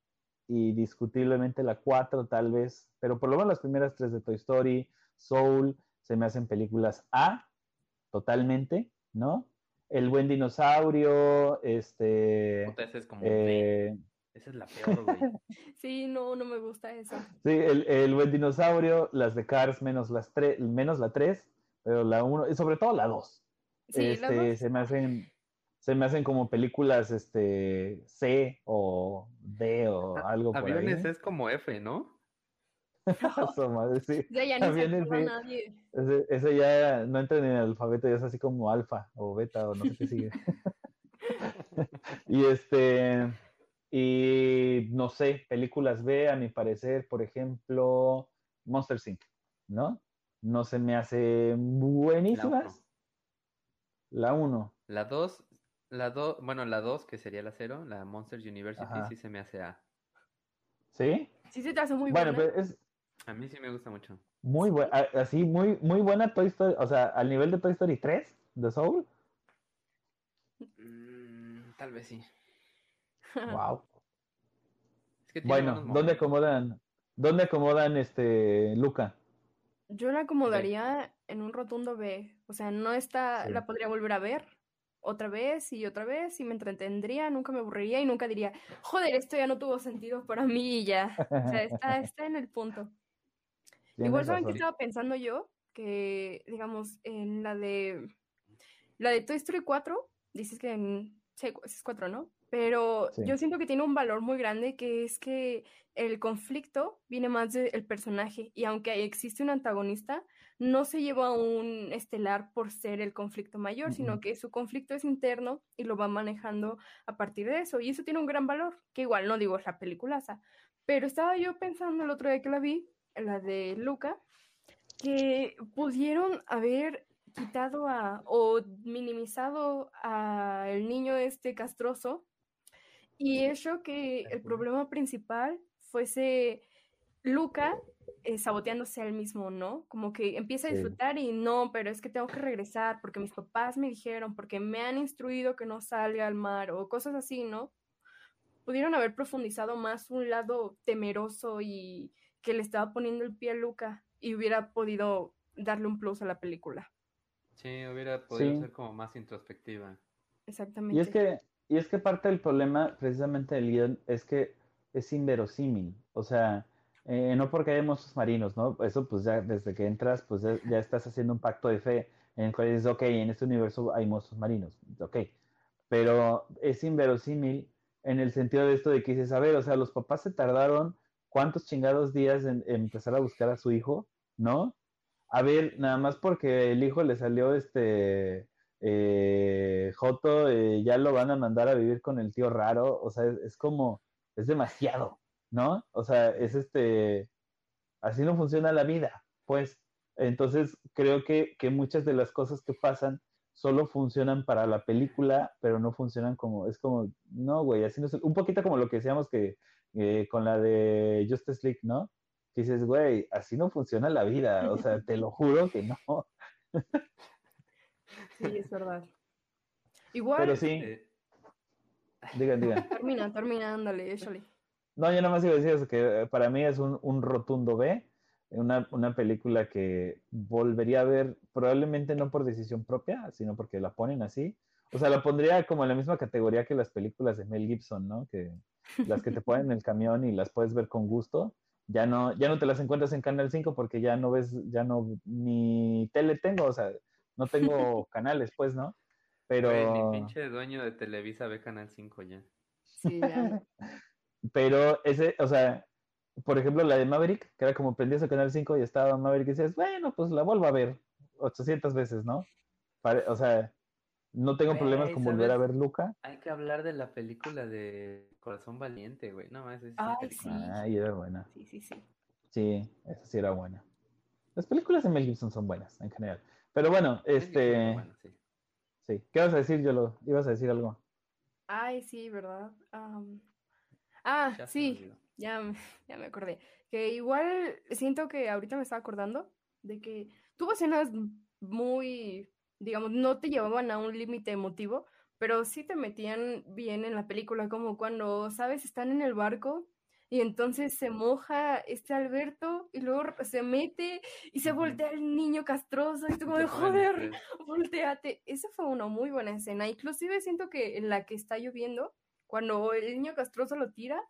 y discutiblemente la 4 tal vez, pero por lo menos las primeras tres de Toy Story, Soul, se me hacen películas A, totalmente, ¿no? El buen dinosaurio, este... Ese es como eh, Esa es la peor, güey. Sí, no, no me gusta eso. Sí, el, el buen dinosaurio, las de Cars menos las tres, menos la 3, pero la 1, y sobre todo la 2. Sí, la este, dos- se me hacen se me hacen como películas este C o D o algo por ahí. Aviones es como F, ¿no? Eso, madre, sí. Ya, se Aviones, acuerda sí. nadie. Ese, ese ya no entra en el alfabeto, ya es así como alfa o beta o no sé qué sigue. y este, y no sé, películas B, a mi parecer, por ejemplo, Monster Inc., ¿no? No se me hace buenísimas. La 1. La 2, la 2, bueno, la 2, que sería la 0, la Monsters University, Ajá. sí se me hace A. ¿Sí? Sí se te hace muy bueno, buena. pero es A mí sí me gusta mucho. muy buena, así, muy, muy buena Toy Story, o sea, al nivel de Toy Story 3, de Soul. Mm, tal vez sí. Wow. Es que tiene Bueno, ¿dónde acomodan, dónde acomodan este Luca? Yo la acomodaría en un rotundo B. O sea, no está, Sí. la podría volver a ver otra vez y otra vez y me entretendría, nunca me aburriría y nunca diría, joder, esto ya no tuvo sentido para mí y ya. O sea, está, está en el punto. Igual saben que estaba pensando yo, que digamos en la de la de Toy Story 4, dices que en sí, es 4, ¿no? Pero Sí. yo siento que tiene un valor muy grande que es que el conflicto viene más del personaje y aunque existe un antagonista, no se lleva a un estelar por ser el conflicto mayor, sino que su conflicto es interno y lo va manejando a partir de eso y eso tiene un gran valor, que igual no digo es la peliculaza, pero estaba yo pensando el otro día que la vi, la de Luca, que pudieron haber quitado a o minimizado a el niño este castroso y hecho que el problema principal fuese Luca eh, saboteándose a él mismo, ¿no? Como que empieza a Sí. disfrutar y no, pero es que tengo que regresar porque mis papás me dijeron, porque me han instruido que no salga al mar o cosas así, ¿no? Pudieron haber profundizado más un lado temeroso y que le estaba poniendo el pie a Luca y hubiera podido darle un plus a la película. Sí, hubiera podido Sí. ser como más introspectiva. Exactamente. Y es que, y es que parte del problema precisamente del guion es que es inverosímil. O sea, eh, no porque hay monstruos marinos, ¿no? Eso pues ya desde que entras, pues ya, estás haciendo un pacto de fe en el cual dices, ok, en este universo hay monstruos marinos, ok. Pero es inverosímil en el sentido de esto de que dices, a ver, o sea, los papás se tardaron cuántos chingados días en, empezar a buscar a su hijo, ¿no? A ver, nada más porque el hijo le salió este eh, Joto, eh, ya lo van a mandar a vivir con el tío raro, o sea, es como, es demasiado, ¿no? O sea, es este, así no funciona la vida, pues. Entonces, creo que, que muchas de las cosas que pasan solo funcionan para la película, pero no funcionan como, es como, no, güey, así no es, un poquito como lo que decíamos que eh, con la de Justice League, ¿no? Que dices, güey, así no funciona la vida, o sea, te lo juro que no. Sí, es verdad. Igual, Pero sí, Eh, digan, digan. termina, termina, ándale, échale. No, yo nada más iba a decir eso, que eh, para mí es un, un rotundo B, una, una película que volvería a ver, probablemente no por decisión propia, sino porque la ponen así. O sea, la pondría como en la misma categoría que las películas de Mel Gibson, ¿no? Que las que te ponen en el camión y las puedes ver con gusto. Ya no, ya no te las encuentras en Canal 5 porque ya no ves, ya no, ni tele tengo, o sea, no tengo canales, pues, ¿no? Pero... mi pinche dueño de Televisa ve Canal 5 ya. Sí, ya. Pero ese, o sea, por ejemplo, la de Maverick, que era como prendías el canal 5 y estaba Maverick y dices, bueno, pues la vuelvo a ver 800 veces, ¿no? O sea, no tengo problemas con volver a ver Luca. Hay que hablar de la película de Corazón Valiente, güey. No, esa es Ay. Sí. Ay, era buena. Sí, sí, sí. Sí, esa sí era buena. Las películas de Mel Gibson son buenas en general. Pero bueno, este, Bueno, sí. sí. ¿Qué vas a decir, Yolo? ¿Ibas a decir algo? Ay, sí, ¿verdad? Ah, Ya sí, ya, me- ya me acordé. Que igual siento que ahorita me estaba acordando de que tuvo escenas muy, digamos, no te llevaban a un límite emotivo, pero sí te metían bien en la película, como cuando, ¿sabes? Están en el barco Y entonces se moja este Alberto y luego se mete y se voltea el niño castroso y tú como de joder, volteate. Esa fue una muy buena escena. Inclusive siento que en la que está lloviendo, cuando el niño castroso lo tira,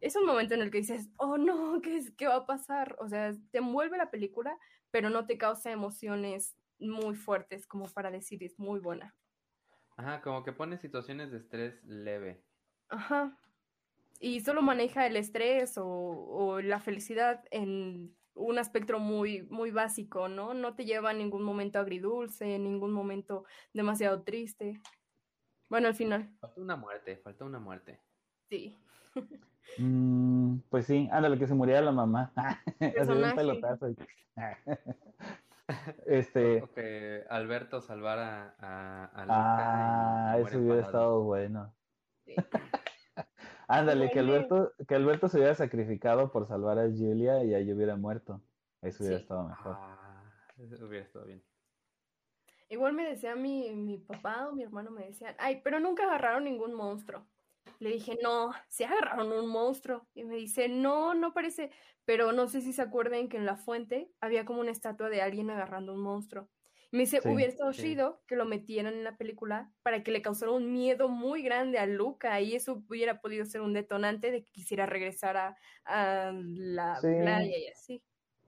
es un momento en el que dices, oh no, ¿qué, es, qué va a pasar? O sea, te envuelve la película, pero no te causa emociones muy fuertes como para decir es muy buena. Ajá, como que pone situaciones de estrés leve. Ajá. Y solo maneja el estrés o, o la felicidad en un aspecto muy, muy básico, ¿no? No te lleva a ningún momento agridulce, ningún momento demasiado triste. Bueno, al final. Falta una muerte, falta una muerte. Sí. Mm, pues sí, ándale, que se muriera la mamá. Hace un pelotazo. este. que Alberto salvara a, a Luca Ah, eso hubiera estado bueno. Sí. ándale, que Alberto, que Alberto se hubiera sacrificado por salvar a Julia y ahí hubiera muerto. Eso hubiera estado mejor. Ah, eso hubiera estado bien. Igual me decía mi, mi papá o mi hermano, me decían, ay, pero nunca agarraron ningún monstruo. Le dije, no, se agarraron un monstruo. Y me dice, no, no parece. Pero no sé si se acuerdan que en la fuente había como una estatua de alguien agarrando un monstruo. Y me dice, hubiera estado chido que lo metieran en la película para que le causara un miedo muy grande a Luca y eso hubiera podido ser un detonante de que quisiera regresar a, la playa y así.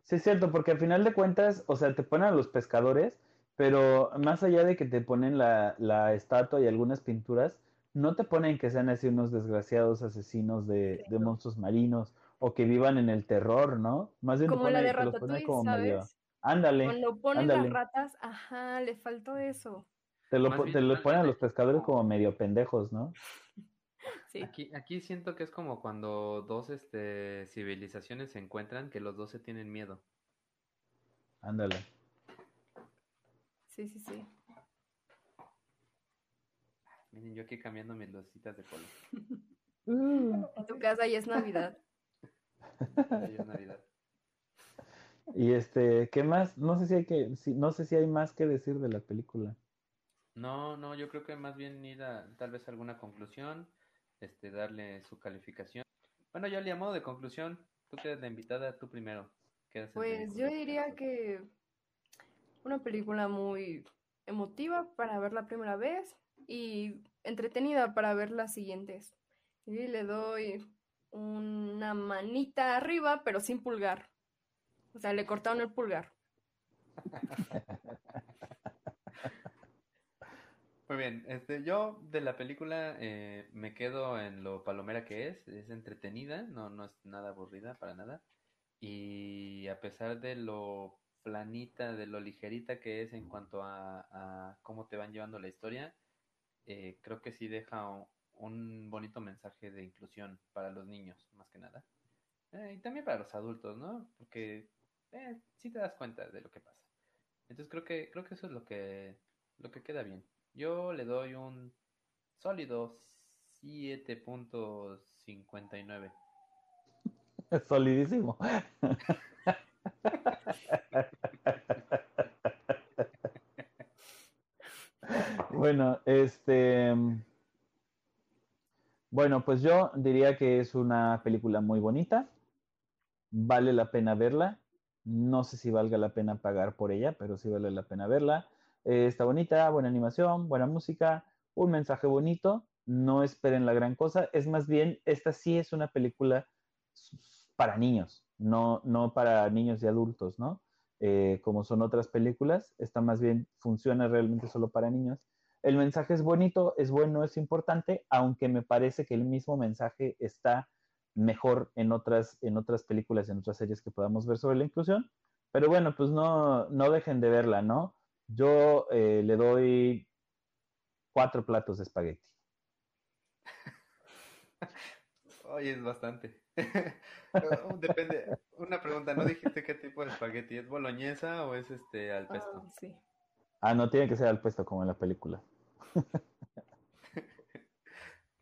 Sí, es cierto, porque al final de cuentas, o sea, te ponen a los pescadores, pero más allá de que te ponen la, la estatua y algunas pinturas, no te ponen que sean así unos desgraciados asesinos de, monstruos marinos o que vivan en el terror, ¿no? Más bien como la de Ratatouille, ¿sabes? Ándale. Cuando ponen las ratas, ajá, le faltó eso. Te lo, ponen a los pescadores como medio pendejos, ¿no? Sí. Aquí, aquí siento que es como cuando dos este, civilizaciones se encuentran que los dos se tienen miedo. Ándale. Sí, sí, sí. Miren, yo aquí cambiando mis lucitas de color. en tu casa ya es Navidad. ya es Navidad. Y este, ¿qué más? No sé si hay que, si, no sé si hay más que decir de la película. No, no, yo creo que más bien ir a tal vez alguna conclusión, este, darle su calificación. Bueno, yo le llamo de conclusión, tú quedas la invitada, tú primero. Pues yo diría que una película muy emotiva para ver la primera vez, y entretenida para ver las siguientes. Y le doy una manita arriba, pero sin pulgar. O sea, le cortaron el pulgar. Muy bien, este, yo de la película eh, me quedo en lo palomera que es, es entretenida, no, no es nada aburrida para nada. Y a pesar de lo planita, de lo ligerita que es en cuanto a, a cómo te van llevando la historia, eh, creo que sí deja un bonito mensaje de inclusión para los niños, más que nada. Eh, y también para los adultos, ¿no? Porque eh, sí te das cuenta de lo que pasa. Entonces creo que, creo que eso es lo que, lo que queda bien. Yo le doy un sólido 7.59. Solidísimo. Bueno, este. Bueno, pues yo diría que es una película muy bonita. Vale la pena verla. No sé si valga la pena pagar por ella, pero sí vale la pena verla. Eh, está bonita, buena animación, buena música, un mensaje bonito. No esperen la gran cosa. Es más bien, esta sí es una película para niños, no, no para niños y adultos, ¿no? Eh, como son otras películas. Esta más bien funciona realmente solo para niños. El mensaje es bonito, es bueno, es importante, aunque me parece que el mismo mensaje está mejor en otras, en otras películas, en otras series que podamos ver sobre la inclusión. Pero bueno, pues no, no dejen de verla, ¿no? Yo eh, le doy cuatro platos de espagueti. Oye, es bastante. Depende. Una pregunta, ¿no dijiste qué tipo de espagueti? ¿Es boloñesa o es este al pesto? Ah, sí. Ah, no tiene que ser al pesto como en la película.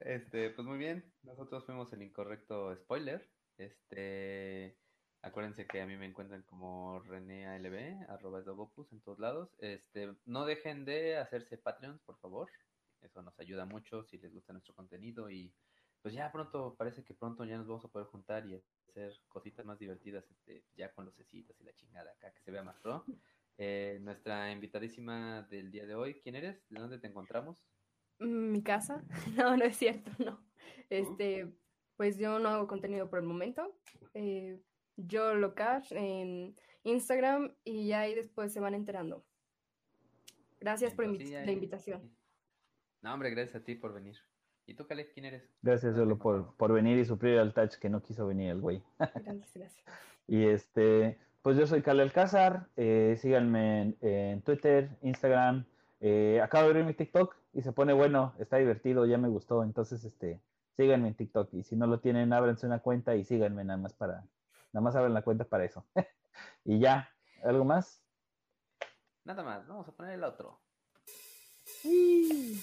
este, pues muy bien. Nosotros fuimos el incorrecto spoiler. Este, acuérdense que a mí me encuentran como René ALB, arroba en todos lados. Este, no dejen de hacerse Patreons, por favor. Eso nos ayuda mucho si les gusta nuestro contenido y pues ya pronto, parece que pronto ya nos vamos a poder juntar y hacer cositas más divertidas, este, ya con los cecitos y la chingada acá, que se vea más pro. Eh, nuestra invitadísima del día de hoy, ¿quién eres? ¿De dónde te encontramos? Mm, Mi casa. No, no es cierto, no. Este, pues yo no hago contenido por el momento. Eh, yo lo cash en Instagram y ahí después se van enterando. Gracias por Entonces, invi- sí, la invitación. No, hombre, gracias a ti por venir. ¿Y tú, Caleb, quién eres? Gracias ¿Dónde solo por, por venir y suplir al touch que no quiso venir el güey. Gracias, gracias. Y este, pues yo soy Kale Alcázar, eh, síganme en, en Twitter, Instagram. eh, acabo de abrir mi TikTok y se pone bueno, está divertido, ya me gustó. Entonces, este, síganme en TikTok. Y si no lo tienen, ábranse una cuenta y síganme nada más para, nada más abran la cuenta para eso. y ya, ¿algo más? Nada más, vamos a poner el otro. Sí.